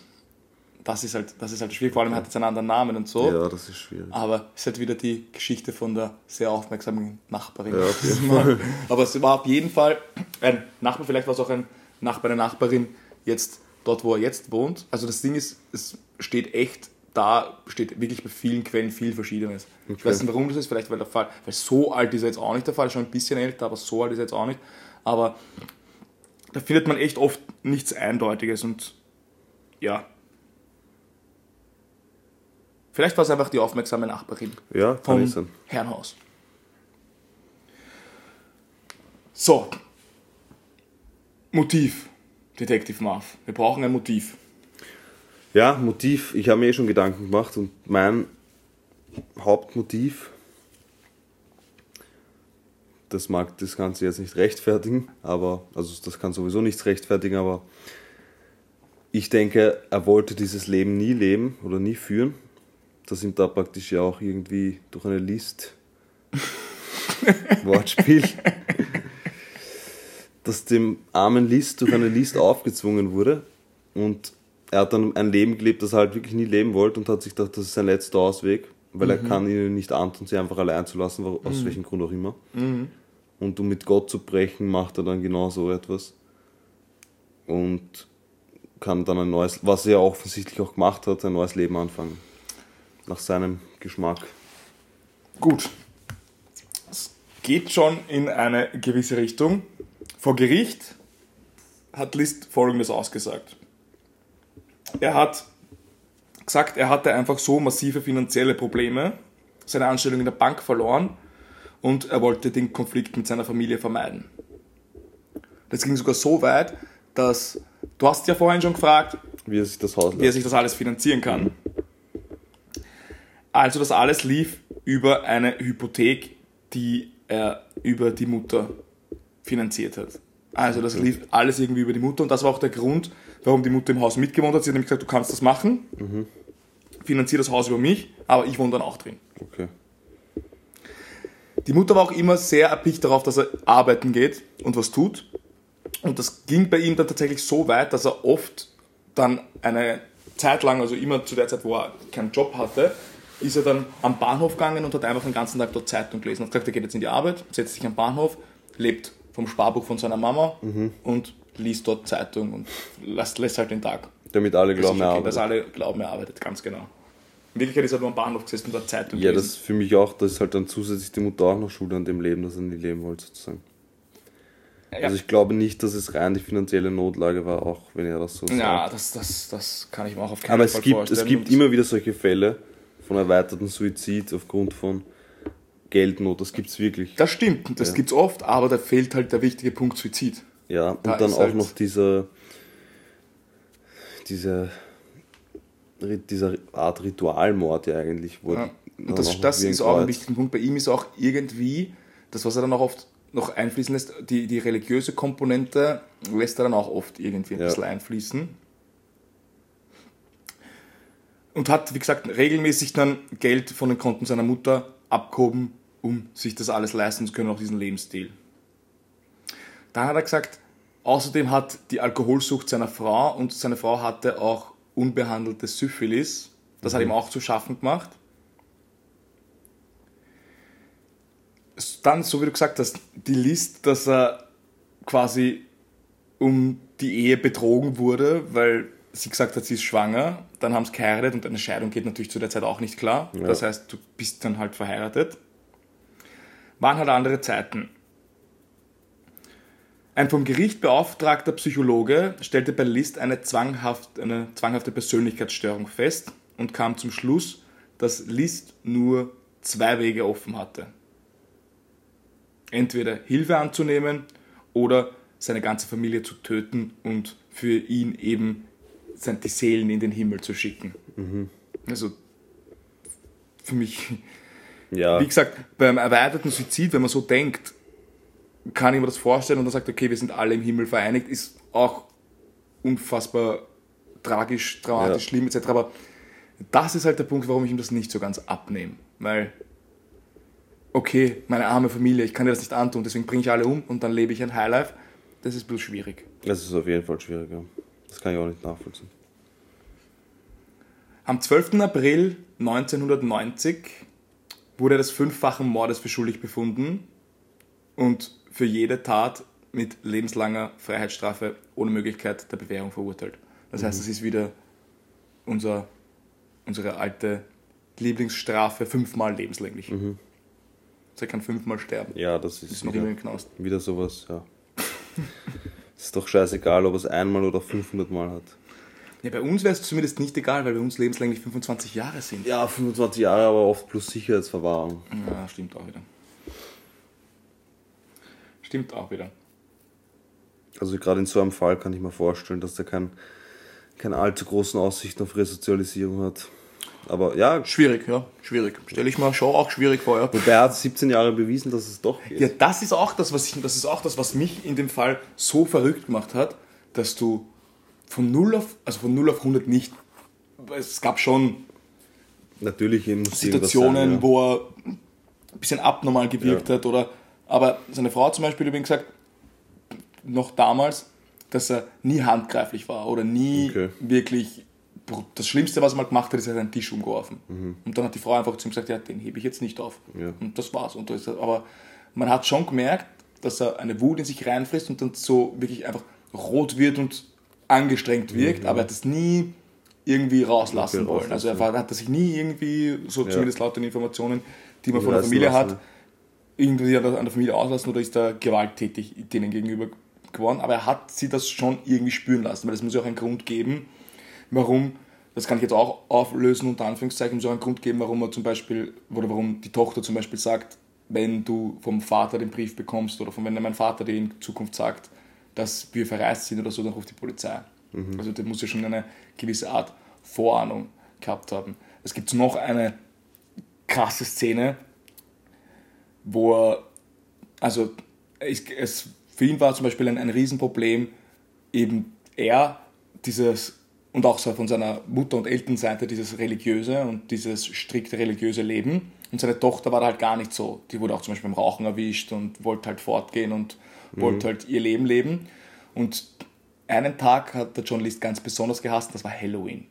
Das ist halt, das ist halt schwierig, vor allem hat er jetzt einen anderen Namen und so. Ja, das ist schwierig. Aber es ist halt wieder die Geschichte von der sehr aufmerksamen Nachbarin. Ja, auf jeden Fall. Aber es war auf jeden Fall ein Nachbar, vielleicht war es auch ein Nachbar, eine Nachbarin, jetzt dort, wo er jetzt wohnt. Also das Ding ist, es steht echt da, steht wirklich bei vielen Quellen viel Verschiedenes. Ich Okay. weiß nicht, warum das ist, vielleicht weil der Fall, weil so alt ist er jetzt auch nicht der Fall, schon ein bisschen älter, aber so alt ist er jetzt auch nicht. Aber da findet man echt oft nichts Eindeutiges und ja. Vielleicht war es einfach die aufmerksame Nachbarin Ja, vom ich. Herrenhaus. So. Motiv. Detective Marv. Wir brauchen ein Motiv. Ja, Motiv. Ich habe mir eh schon Gedanken gemacht und mein Hauptmotiv, das mag das Ganze jetzt nicht rechtfertigen, aber, also das kann sowieso nichts rechtfertigen, aber ich denke, er wollte dieses Leben nie leben oder nie führen. Das sind da praktisch ja auch irgendwie durch eine List Wortspiel, dass dem armen List durch eine List aufgezwungen wurde und er hat dann ein Leben gelebt, das er halt wirklich nie leben wollte und hat sich gedacht, das ist sein letzter Ausweg, weil er kann ihnen nicht antun, sie einfach allein zu lassen, aus welchem Grund auch immer. Und um mit Gott zu brechen, macht er dann genau so etwas. Und kann dann ein neues, was er offensichtlich auch gemacht hat, ein neues Leben anfangen. Nach seinem Geschmack. Gut. Es geht schon in eine gewisse Richtung. Vor Gericht hat List Folgendes ausgesagt. Er hat gesagt, er hatte einfach so massive finanzielle Probleme, seine Anstellung in der Bank verloren und er wollte den Konflikt mit seiner Familie vermeiden. Das ging sogar so weit, dass du hast ja vorhin schon gefragt, Wie er sich das Haus wie er sich das alles finanzieren kann. Also das alles lief über eine Hypothek, die er über die Mutter finanziert hat. Also das lief alles irgendwie über die Mutter und das war auch der Grund, warum die Mutter im Haus mitgewohnt hat. Sie hat nämlich gesagt, du kannst das machen, finanziere das Haus über mich, aber ich wohne dann auch drin. Okay. Die Mutter war auch immer sehr erpicht darauf, dass er arbeiten geht und was tut. Und das ging bei ihm dann tatsächlich so weit, dass er oft dann eine Zeit lang, also immer zu der Zeit, wo er keinen Job hatte, ist er dann am Bahnhof gegangen und hat einfach den ganzen Tag dort Zeitung gelesen. Hat gesagt, er geht jetzt in die Arbeit, setzt sich am Bahnhof, lebt vom Sparbuch von seiner Mama und liest dort Zeitung und lässt, lässt halt den Tag. Damit alle glauben, er okay, dass arbeitet. alle glauben, er arbeitet, ganz genau. In Wirklichkeit ist er nur am Bahnhof gesessen und hat Zeitung Ja, das gelesen. ist für mich auch, das ist halt dann zusätzlich die Mutter auch noch schuld an dem Leben, das er nie leben wollte, sozusagen. Ja. Also ich glaube nicht, dass es rein die finanzielle Notlage war, auch wenn er das so Ja, sagt. das, das, das kann ich mir auch auf keinen Aber es Fall gibt, vorstellen. es gibt immer wieder solche Fälle von erweiterten Suizid aufgrund von Geldnot. Das gibt es wirklich. Das stimmt, das Ja. gibt's oft, aber da fehlt halt der wichtige Punkt Suizid. Ja, und Da dann auch halt- noch dieser, diese, dieser Art Ritualmord ja eigentlich. Wo Ja. Und das, das ist auch ein wichtiger Punkt. Bei ihm ist auch irgendwie, das was er dann auch oft noch einfließen lässt, die, die religiöse Komponente lässt er dann auch oft irgendwie ein Ja. bisschen einfließen. Und hat, wie gesagt, regelmäßig dann Geld von den Konten seiner Mutter abgehoben, um sich das alles leisten zu können, auch diesen Lebensstil. Dann hat er gesagt, außerdem hat die Alkoholsucht seiner Frau und seine Frau hatte auch unbehandelte Syphilis. Das hat ihm auch zu schaffen gemacht. Dann, so wie du gesagt hast, die List, dass er quasi um die Ehe betrogen wurde, weil sie gesagt hat, sie ist schwanger. Dann haben sie geheiratet und eine Scheidung geht natürlich zu der Zeit auch nicht klar. Ja. Das heißt, du bist dann halt verheiratet. Waren halt andere Zeiten. Ein vom Gericht beauftragter Psychologe stellte bei List eine, zwanghaft, eine zwanghafte Persönlichkeitsstörung fest und kam zum Schluss, dass List nur zwei Wege offen hatte. Entweder Hilfe anzunehmen oder seine ganze Familie zu töten und für ihn eben sein- die Seelen in den Himmel zu schicken. Also für mich Ja, wie gesagt, beim erweiterten Suizid, wenn man so denkt, kann ich mir das vorstellen und dann sagt, okay, wir sind alle im Himmel vereinigt, ist auch unfassbar tragisch, dramatisch, Ja. schlimm etc. Aber das ist halt der Punkt, warum ich ihm das nicht so ganz abnehme. Weil, okay, meine arme Familie, ich kann dir das nicht antun, deswegen bringe ich alle um und dann lebe ich ein Highlife. Das ist bisschen schwierig. das ist auf jeden Fall schwierig. Ja. Das kann ich auch nicht nachvollziehen. Am 12. April 1990 wurde er des fünffachen Mordes für schuldig befunden und für jede Tat mit lebenslanger Freiheitsstrafe ohne Möglichkeit der Bewährung verurteilt. Das heißt, es ist wieder unser, unsere alte Lieblingsstrafe, fünfmal lebenslänglich. Also er kann fünfmal sterben. Ja, das ist, Ist noch wieder, immer im Knast. wieder sowas, ja. ist doch scheißegal, ob es einmal oder 500 Mal hat. Ja, bei uns wäre es zumindest nicht egal, weil bei uns lebenslänglich 25 Jahre sind. Ja, 25 Jahre, aber oft plus Sicherheitsverwahrung. Ja, stimmt auch wieder. Stimmt auch wieder. Also gerade in so einem Fall kann ich mir vorstellen, dass der kein, keine allzu großen Aussichten auf Resozialisierung hat. Aber ja, Schwierig, ja, schwierig. Stelle ich mir schon auch schwierig vor, ja. wobei er hat 17 Jahre bewiesen, dass es doch geht. Ja, das ist auch das, was ich, das ist auch das, was mich in dem Fall so verrückt gemacht hat, dass du von 0 auf, also von 0 auf 100 nicht, es gab schon Natürlich Situationen, sein, ja. wo er ein bisschen abnormal gewirkt Ja. hat oder, aber seine Frau zum Beispiel übrigens gesagt, noch damals, dass er nie handgreiflich war oder nie Okay. wirklich. Das Schlimmste, was er mal gemacht hat, ist, er hat einen Tisch umgeworfen. Und dann hat die Frau einfach zu ihm gesagt, ja, den hebe ich jetzt nicht auf. Ja. Und das war's. Und das aber man hat schon gemerkt, dass er eine Wut in sich reinfrisst und dann so wirklich einfach rot wird und angestrengt wirkt, aber er hat das nie irgendwie rauslassen wollen. Also er war, hat das sich nie irgendwie, so Ja. zumindest laut den Informationen, die man von der Familie lassen, hat, irgendwie an der, an der Familie auslassen oder ist er gewalttätig denen gegenüber geworden. Aber er hat sie das schon irgendwie spüren lassen, weil es muss ja auch einen Grund geben, warum, das kann ich jetzt auch auflösen, unter Anführungszeichen, auch einen Grund geben, warum er zum Beispiel, oder warum die Tochter zum Beispiel sagt, wenn du vom Vater den Brief bekommst oder von wenn mein Vater dir in Zukunft sagt, dass wir verreist sind oder so, dann ruft die Polizei. Also der muss ja schon eine gewisse Art Vorahnung gehabt haben. Es gibt noch eine krasse Szene, wo er, also es, es, für ihn war zum Beispiel ein, ein Riesenproblem, eben er dieses und auch so von seiner Mutter- und Elternseite dieses religiöse und dieses strikte religiöse Leben. Und seine Tochter war da halt gar nicht so. Die wurde auch zum Beispiel beim Rauchen erwischt und wollte halt fortgehen und wollte halt ihr Leben leben. Und einen Tag hat der Journalist ganz besonders gehasst, das war Halloween.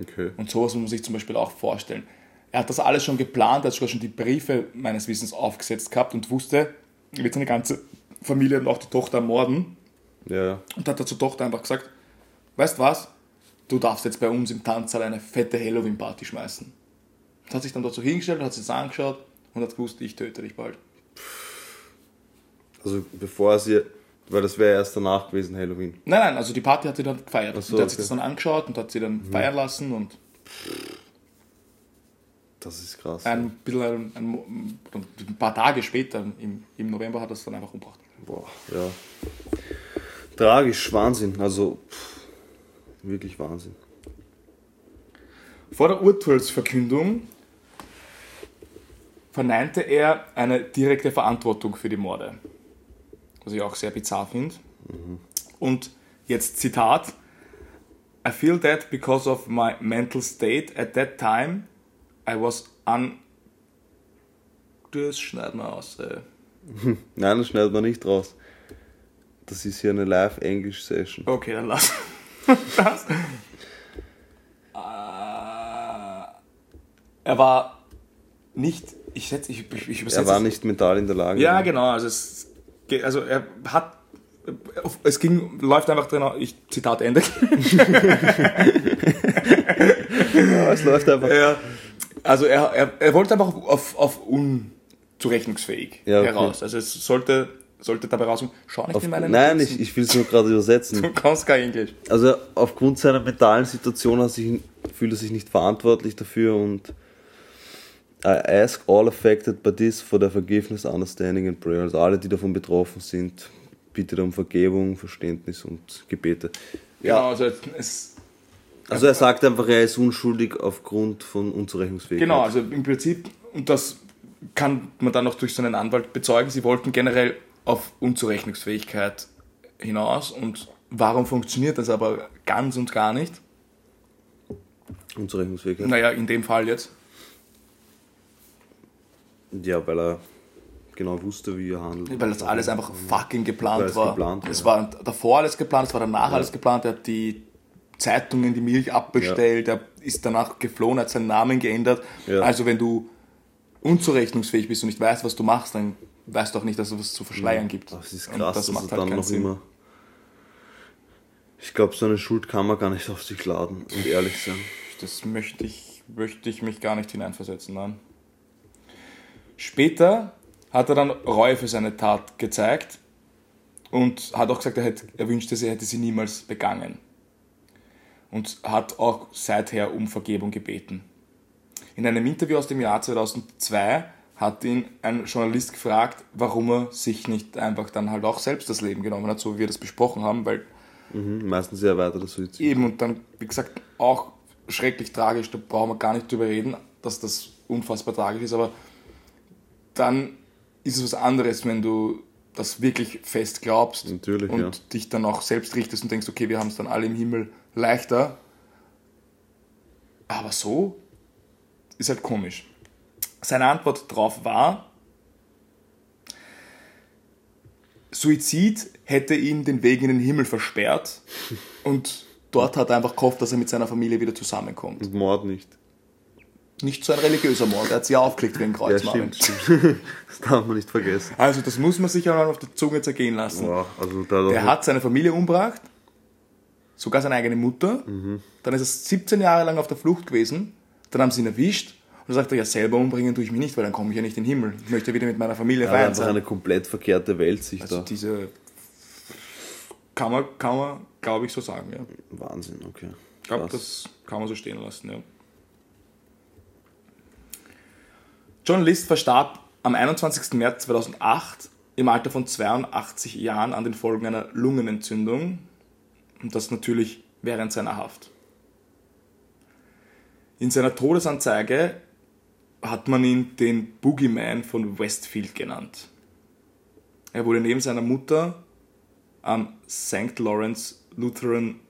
Okay. Und sowas muss man sich zum Beispiel auch vorstellen. Er hat das alles schon geplant, er hat sogar schon die Briefe meines Wissens aufgesetzt gehabt und wusste, er wird seine ganze Familie und auch die Tochter ermorden. Ja. Und hat zur Tochter einfach gesagt, weißt was, du darfst jetzt bei uns im Tanzsaal eine fette Halloween-Party schmeißen. Und hat sich dann dort so hingestellt, hat sich das angeschaut und hat gewusst, ich töte dich bald. Also bevor sie, weil das wäre erst danach gewesen, Halloween. Nein, nein, also die Party hat sie dann gefeiert. So, und hat sich okay. das dann angeschaut und hat sie dann feiern lassen und Das ist krass. ein bisschen ein, ein, ein paar Tage später, im, im November, hat er es dann einfach umgebracht. Boah, ja. Tragisch, Wahnsinn. Also, pff, wirklich Wahnsinn. Vor der Urteilsverkündung verneinte er eine direkte Verantwortung für die Morde. Was ich auch sehr bizarr finde. Und jetzt Zitat. I feel that because of my mental state at that time, I was un... Das schneiden wir aus. Äh. Nein, das schneidet man nicht raus. Das ist hier eine Live-English-Session. Okay, dann lass das. Äh, er war nicht... Ich, setz, ich, ich, ich übersetze Er war nicht mental in der Lage. Ja, genau. Also, es, also er hat. Es ging, läuft einfach drin, ich, Zitat Ende. Ja, es läuft einfach. er, also er, er, er wollte einfach auf, auf unzurechnungsfähig Ja, okay. heraus. Also es sollte, sollte dabei rauskommen, schau nicht Auf, in meine nein, Notizen. ich, ich will es nur gerade übersetzen. Du kannst kein Englisch. Also aufgrund seiner mentalen Situation hat sich, fühlt er sich nicht verantwortlich dafür und I ask all affected by this for their forgiveness, understanding and prayer. Also alle, die davon betroffen sind, bitte um Vergebung, Verständnis und Gebete. Genau, also es, Also er sagt einfach, er ist unschuldig aufgrund von Unzurechnungsfähigkeit. genau, also im Prinzip, und das kann man dann noch durch seinen Anwalt bezeugen, sie wollten generell auf Unzurechnungsfähigkeit hinaus und warum funktioniert das aber ganz und gar nicht? Unzurechnungsfähigkeit. Naja, in dem Fall jetzt. Ja, weil er genau wusste, wie er handelt. Weil das alles einfach fucking Weil geplant war. geplant es ja. war davor alles geplant, es war danach alles geplant. Er hat die Zeitungen, die Milch abbestellt, er ist danach geflohen, hat seinen Namen geändert. Ja. Also wenn du unzurechnungsfähig bist und nicht weißt, was du machst, dann weißt du auch nicht, dass es was zu verschleiern gibt. Das ist Und krass, das dass macht halt dann noch Sinn. immer. Ich glaube, so eine Schuld kann man gar nicht auf sich laden und ehrlich sein. Das möchte ich, möchte ich mich gar nicht hineinversetzen. Nein. Später hat er dann Reue für seine Tat gezeigt und hat auch gesagt, er, hätte, er wünschte, er hätte sie niemals begangen. Und hat auch seither um Vergebung gebeten. In einem Interview aus dem Jahr 2002 hat ihn ein Journalist gefragt, warum er sich nicht einfach dann halt auch selbst das Leben genommen hat, so wie wir das besprochen haben, weil Mhm, meistens sehr erweiterter Suizid. Eben, und dann, wie gesagt, auch schrecklich tragisch, da brauchen wir gar nicht drüber reden, dass das unfassbar tragisch ist, aber dann ist es was anderes, wenn du das wirklich fest glaubst Natürlich, und ja. dich dann auch selbst richtest und denkst, okay, wir haben es dann alle im Himmel leichter. Aber so ist halt komisch. Seine Antwort darauf war, Suizid hätte ihm den Weg in den Himmel versperrt und dort hat er einfach gehofft, dass er mit seiner Familie wieder zusammenkommt. Und Mord nicht. Nicht so ein religiöser Mord, er hat sich aufgelegt wegen Ja, Kreuzmarmen. stimmt. stimmt. das darf man nicht vergessen. also das muss man sich auch mal auf der Zunge zergehen lassen. Boah, also da Der hat seine Familie umgebracht, sogar seine eigene Mutter. Dann ist er 17 Jahre lang auf der Flucht gewesen. Dann haben sie ihn erwischt. Und sagt er, ja, selber umbringen tue ich mich nicht, weil dann komme ich ja nicht in den Himmel. Ich möchte wieder mit meiner Familie hat feiern einfach sein. eine komplett verkehrte Weltsicht Also da. diese kann man, kann man glaube ich, so sagen. Ja. Wahnsinn, okay. Ich glaube, das kann man so stehen lassen. Ja. John List verstarb am 21. März 2008 im Alter von 82 Jahren an den Folgen einer Lungenentzündung. Und das natürlich während seiner Haft. In seiner Todesanzeige hat man ihn den Boogeyman von Westfield genannt. Er wurde neben seiner Mutter am St. Lawrence Lutheran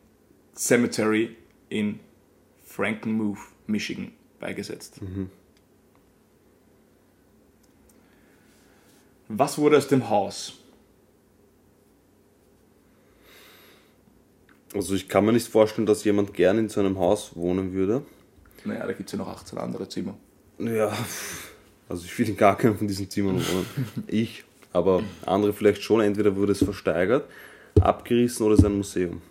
Cemetery in Frankenmuth, Michigan, beigesetzt. Was wurde aus dem Haus? Also ich kann mir nicht vorstellen, dass jemand gern in so einem Haus wohnen würde. Naja, da gibt es ja noch 18 andere Zimmer. Ja, also ich will gar keinem von diesen Zimmern wohnen. Ich, aber andere vielleicht schon. Entweder wurde es versteigert, abgerissen oder es ist ein Museum.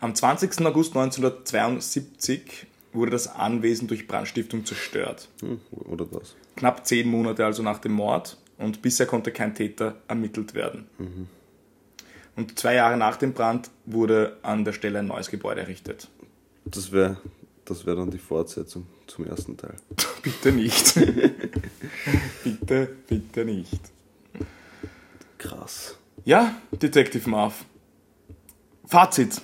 Am 20. August 1972 wurde das Anwesen durch Brandstiftung zerstört. Hm, oder das. Knapp zehn Monate also nach dem Mord und bisher konnte kein Täter ermittelt werden. Und zwei Jahre nach dem Brand wurde an der Stelle ein neues Gebäude errichtet. Das wäre das wär dann die Fortsetzung zum ersten Teil. Bitte nicht. bitte, bitte nicht. Krass. Ja, Detective Marv. Fazit.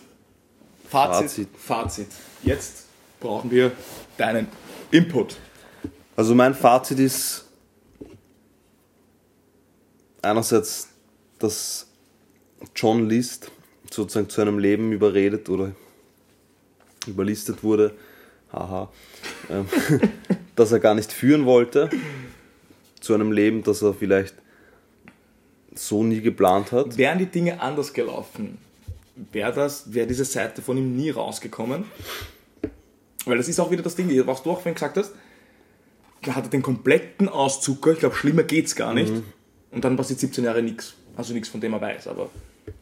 Fazit. Fazit. Fazit. Jetzt brauchen wir deinen Input. Also mein Fazit ist einerseits, dass John List sozusagen zu einem Leben überredet oder überlistet wurde, haha, ähm, das er gar nicht führen wollte, zu einem Leben, das er vielleicht so nie geplant hat. Wären die Dinge anders gelaufen, wäre das, wäre diese Seite von ihm nie rausgekommen. Weil das ist auch wieder das Ding, was du auch vorhin gesagt hast. Da hat er den kompletten Auszucker, ich glaube, schlimmer geht's gar nicht. Und dann passiert 17 Jahre nichts. Also nichts, von dem er weiß, aber.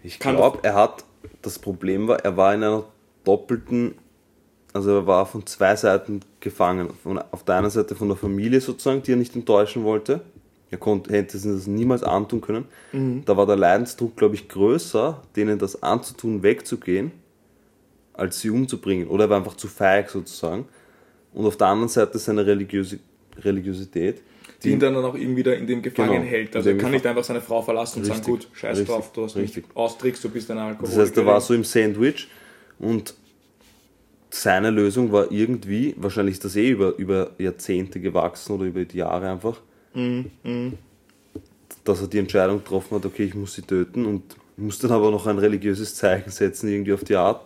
Ich glaube, er hat, das Problem war, er war in einer doppelten, also er war von zwei Seiten gefangen. Von, auf der einen Seite von der Familie sozusagen, die er nicht enttäuschen wollte. Er konnte, hätte sich das niemals antun können. Da war der Leidensdruck, glaube ich, größer, denen das anzutun, wegzugehen, als sie umzubringen. Oder er war einfach zu feig sozusagen. Und auf der anderen Seite seine Religiösi Religiosität. die ihn dann auch irgendwie da in dem Gefangen Genau. hält. Also er kann nicht einfach seine Frau verlassen und sagen, gut, scheiß Richtig. drauf, du hast mich Richtig. austrickst, du bist ein Alkoholiker. Das heißt, er war so im Sandwich und seine Lösung war irgendwie, wahrscheinlich ist das eh über, über Jahrzehnte gewachsen oder über die Jahre einfach, dass er die Entscheidung getroffen hat, okay, ich muss sie töten und muss dann aber noch ein religiöses Zeichen setzen, irgendwie auf die Art,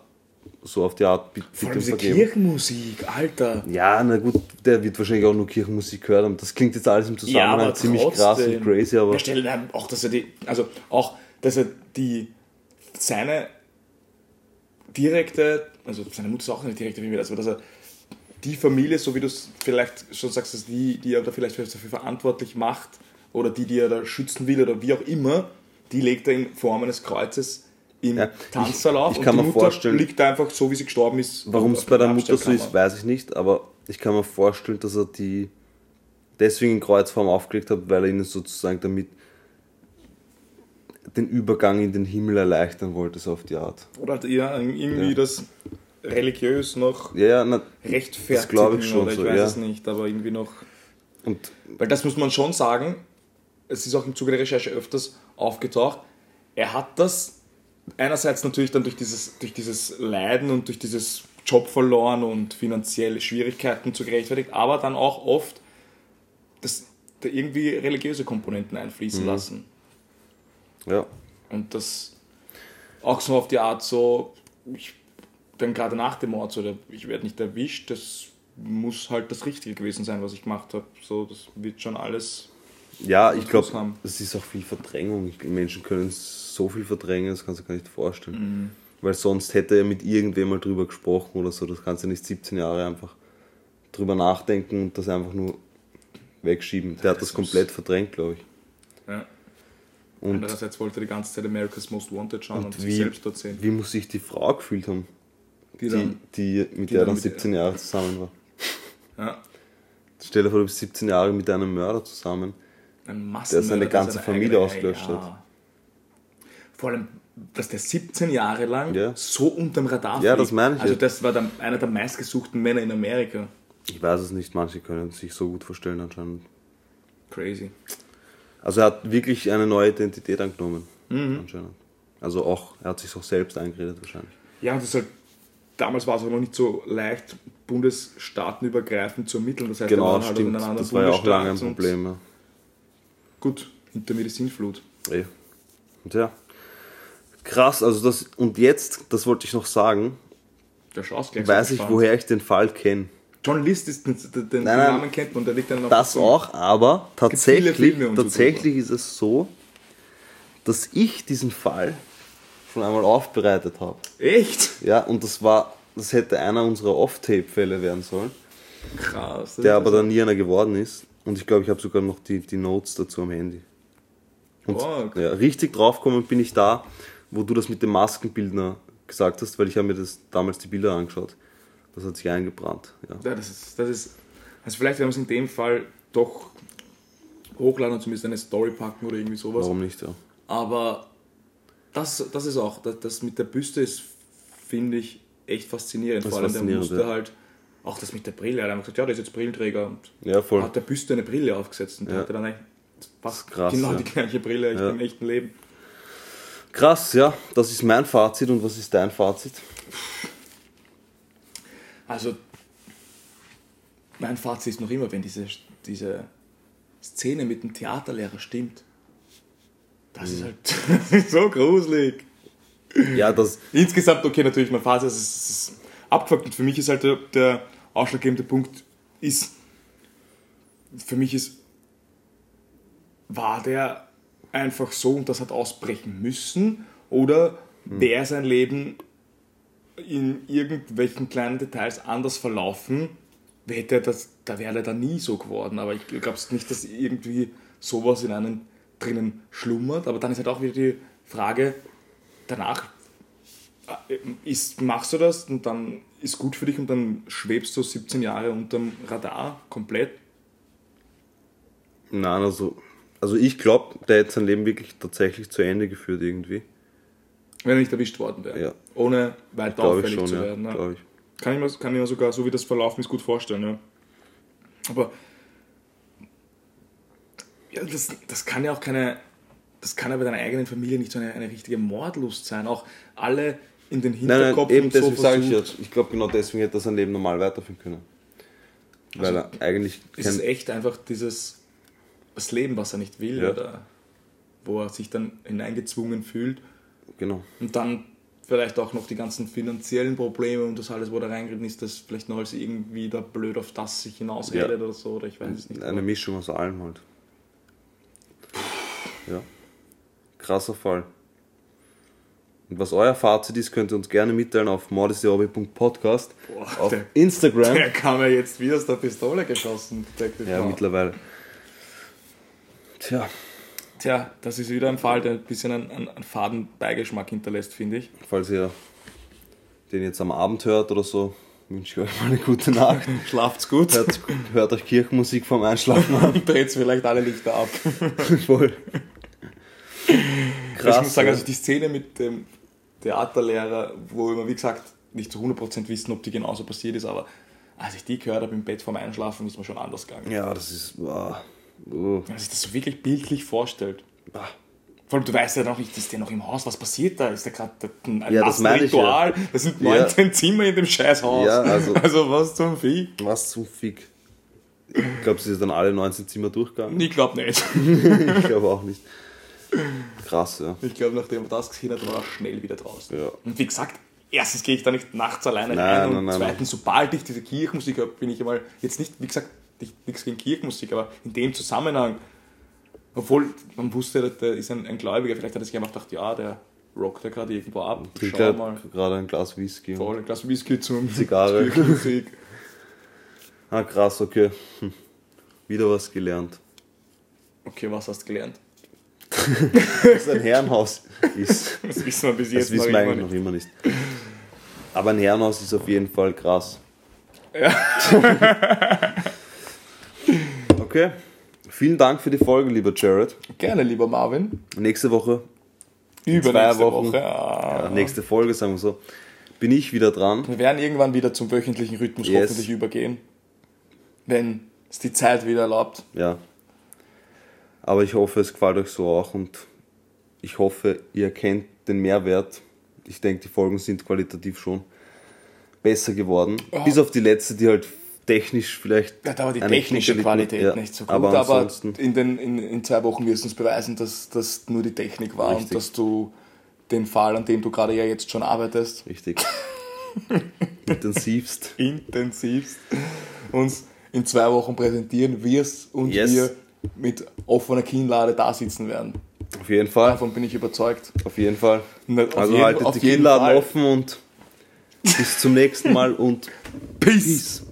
so auf die Art, bitte Vor allem diese vergeben. Kirchenmusik, Alter. Ja, na gut, der wird wahrscheinlich auch nur Kirchenmusik gehört haben. Das klingt jetzt alles im Ja, Zusammenhang aber ziemlich trotzdem. krass und crazy, aber Ja, stell dir auch, dass er die, also auch, dass er die, seine direkte, also seine Mutter ist auch eine direkte Familie, also dass er die Familie, so wie du es vielleicht schon sagst, dass die, die er da vielleicht dafür verantwortlich macht, oder die, die er da schützen will, oder wie auch immer, die legt er in Form eines Kreuzes im Ja, Tanzsaal ich- auf ich und kann die mir Mutter vorstellen- liegt einfach so, wie sie gestorben ist. Warum es bei der Mutter so ist, weiß ich nicht, aber ich kann mir vorstellen, dass er die deswegen in Kreuzform aufgelegt hat, weil er ihnen sozusagen damit den Übergang in den Himmel erleichtern wollte, so auf die Art. Oder halt eher irgendwie Ja. das religiös noch Ja, ja, na, rechtfertigen Das glaub ich schon oder ich so, weiß ja. es nicht, aber irgendwie noch. und Weil das muss man schon sagen, es ist auch im Zuge der Recherche öfters aufgetaucht, er hat das einerseits natürlich dann durch dieses, durch dieses Leiden und durch dieses Job verloren und finanzielle Schwierigkeiten zu gerechtfertigt, aber dann auch oft das, da irgendwie religiöse Komponenten einfließen lassen. Ja, Und das auch so auf die Art so, ich dann gerade nach dem Mord, so, der, ich werde nicht erwischt, das muss halt das Richtige gewesen sein, was ich gemacht habe. So, das wird schon alles Ja, ich glaube, es ist auch viel Verdrängung. Menschen können so viel verdrängen, das kannst du gar nicht vorstellen. Mhm. Weil sonst hätte er mit irgendwem mal drüber gesprochen oder so. Das kannst du nicht 17 Jahre einfach drüber nachdenken und das einfach nur wegschieben. Der hat das Das komplett verdrängt, glaube ich. Ja. Und Andererseits wollte er die ganze Zeit America's Most Wanted schauen und, Und sich wie, selbst dort sehen. wie muss sich die Frau gefühlt haben, Die die, dann, die, mit die der dann dann mit- 17 Jahre zusammen war? ja, Stell dir vor, du bist 17 Jahre mit einem Mörder zusammen. ein Der seine ganze seine Familie ausgelöscht ja. hat. Vor allem, dass der 17 Jahre lang Ja. so unterm Radar Ja, fliegt. das meine ich Also ja. das war der, einer der meistgesuchten Männer in Amerika. Ich weiß es nicht, manche können sich so gut vorstellen anscheinend. Crazy. Also er hat wirklich eine neue Identität angenommen, Mhm. anscheinend. Also auch, er hat sich auch selbst eingeredet wahrscheinlich. Ja, und das ist halt, damals war es auch noch nicht so leicht, bundesstaatenübergreifend zu ermitteln. Das heißt, Genau, halt stimmt. Das war ja auch lange ein Problem. Ja. Gut, hinter mir die Sinnflut. Eh. Und ja. Krass, also das, und jetzt, das wollte ich noch sagen, weiß ich, gespannt. woher ich den Fall kenne. John List ist den, den, Nein, nein. Namen kennt man, der liegt dann auf Das dem- auch, aber tatsächlich, so tatsächlich ist es so, dass ich diesen Fall schon einmal aufbereitet habe. Echt? Ja, und das war, das hätte einer unserer Off-Tape-Fälle werden sollen, Krass. der aber dann nie einer geworden ist. Und ich glaube, ich habe sogar noch die, die Notes dazu am Handy. Und Oh, okay. ja, richtig draufgekommen bin ich da, wo du das mit dem Maskenbildner gesagt hast, weil ich habe mir das damals die Bilder angeschaut. Das hat sich eingebrannt. Ja. Ja, das ist, das ist, also vielleicht werden wir es in dem Fall doch hochladen und zumindest eine Story packen oder irgendwie sowas. Warum nicht? Ja. Aber das, das ist auch, das, das mit der Büste ist, finde ich, echt faszinierend. Das Vor allem der faszinierend, musste ja. halt, auch das mit der Brille, er hat einfach gesagt, ja, der ist jetzt Brillenträger und ja, voll. hat der Büste eine Brille aufgesetzt und der Ja. hatte dann eigentlich fast krass, genau ja. die gleiche Brille echt im echten Leben. Krass, ja. Das ist mein Fazit. Und was ist dein Fazit? Also, mein Fazit ist noch immer, wenn diese, diese Szene mit dem Theaterlehrer stimmt, das Mhm. ist halt das ist so gruselig. Ja, das, Insgesamt, okay, natürlich, mein Fazit ist, ist, ist abgefuckt und für mich ist halt der, der ausschlaggebende Punkt, ist, für mich ist, war der einfach so und das hat ausbrechen müssen oder wäre sein Leben in irgendwelchen kleinen Details anders verlaufen, hätte das, da wäre dann nie so geworden. Aber ich glaube nicht, dass irgendwie sowas in einem drinnen schlummert. Aber dann ist halt auch wieder die Frage, danach äh, ist, machst du das und dann ist gut für dich und dann schwebst du 17 Jahre unterm Radar komplett. nein, also, also ich glaube, der hätte sein Leben wirklich tatsächlich zu Ende geführt irgendwie. Wenn er nicht erwischt worden wäre. Ja. Ohne weiter auffällig schon, zu ja. werden. Ja. Glaube ich. Kann ich, mir, kann ich mir sogar, so wie das verlaufen ist, gut vorstellen. Ja. Aber ja, das, das kann ja auch keine, das kann ja bei deiner eigenen Familie nicht so eine, eine richtige Mordlust sein. Auch alle in den Nein, nein, Hinterkopf eben und so deswegen sage ich jetzt. Ich glaube, genau deswegen hätte er sein Leben normal weiterführen können. Weil Also, er eigentlich Es ist kein, echt einfach dieses das Leben, was er nicht will, Ja. oder wo er sich dann hineingezwungen fühlt Genau. und dann vielleicht auch noch die ganzen finanziellen Probleme und das alles, wo da reingeritten ist, das vielleicht noch als irgendwie da blöd auf das sich hinausredet oder so, oder ich weiß es nicht. Eine Mischung aus allem halt. Ja. Krasser Fall. Und was euer Fazit ist, könnt ihr uns gerne mitteilen auf mordisdehobby.podcast auf der- Instagram. Der kam ja jetzt wie aus der Pistole geschossen, Detective Ja, Brown. mittlerweile. Tja, Tja, das ist wieder ein Fall, der ein bisschen einen, einen, faden Beigeschmack hinterlässt, finde ich. falls ihr den jetzt am Abend hört oder so, wünsche ich euch mal eine gute Nacht. Schlaft's gut. hört, hört euch Kirchenmusik vorm Einschlafen an. Dreht's vielleicht alle Lichter ab. Voll. ich muss sagen, also die Szene mit dem Theaterlehrer, wo wir, wie gesagt, nicht zu 100% wissen, ob die genauso passiert ist, aber als ich die gehört habe im Bett vorm Einschlafen, ist mir schon anders gegangen. Ja, das ist. ah, oh. Wenn man sich das so wirklich bildlich vorstellt. Ah. Vor allem, du weißt ja noch nicht, ist der noch im Haus, was passiert da? Ist der gerade ein Ja, das Ritual? Das sind 19 Zimmer in dem Scheißhaus. Ja, also- also was zum Vieh? Was zum Fick. Ich glaube, sie ist dann alle 19 Zimmer durchgegangen. Ich glaube nicht. Ich glaube auch nicht. Krass, ja. Ich glaube, nachdem er das gesehen hat, war er schnell wieder draußen. Ja. Und wie gesagt, erstens gehe ich da nicht nachts alleine Nein, rein nein, und nein, zweitens, sobald ich diese Kirchenmusik habe, bin ich einmal jetzt nicht, wie gesagt, nicht, nichts gegen Kirchenmusik, aber in dem Zusammenhang Obwohl, man wusste, der ist ein, ein Gläubiger, vielleicht hat er sich einfach gedacht, ja, der rockt ja gerade irgendwo ab. Trinkt gerade ein Glas Whisky. Voll, ein Glas Whisky zum Zigarre. Musik. Ah, krass, okay. Hm. Wieder was gelernt. Okay, was hast du gelernt? Dass ein Herrenhaus ist. Das wissen wir bis Das jetzt wissen noch wir eigentlich noch immer nicht. Aber ein Herrenhaus ist auf jeden Fall krass. Ja. Okay. Vielen Dank für die Folge, lieber Jared. Gerne, lieber Marvin. Nächste Woche, Übernächste zwei Wochen. Woche. Ah. ja, nächste Folge, sagen wir so, bin ich wieder dran. Wir werden irgendwann wieder zum wöchentlichen Rhythmus Yes. hoffentlich übergehen. Wenn es die Zeit wieder erlaubt. Ja. Aber ich hoffe, es gefällt euch so auch und ich hoffe, ihr erkennt den Mehrwert. Ich denke, die Folgen sind qualitativ schon besser geworden. Ja. Bis auf die letzte, die halt technisch vielleicht. Ja, da war die technische Qualität ja, nicht so gut, Aber aber, in, den, in, in zwei Wochen wirst du uns beweisen, dass das nur die Technik war Richtig. und dass du den Fall, an dem du gerade ja jetzt schon arbeitest, richtig. Intensivst. intensivst uns in zwei Wochen präsentieren wirst und Yes. wir mit offener Kinnlade da sitzen werden. Auf jeden Fall. Davon bin ich überzeugt. Auf jeden Fall. Na, auf Also jeden- haltet auf die Kinnladen offen und bis zum nächsten Mal und Peace.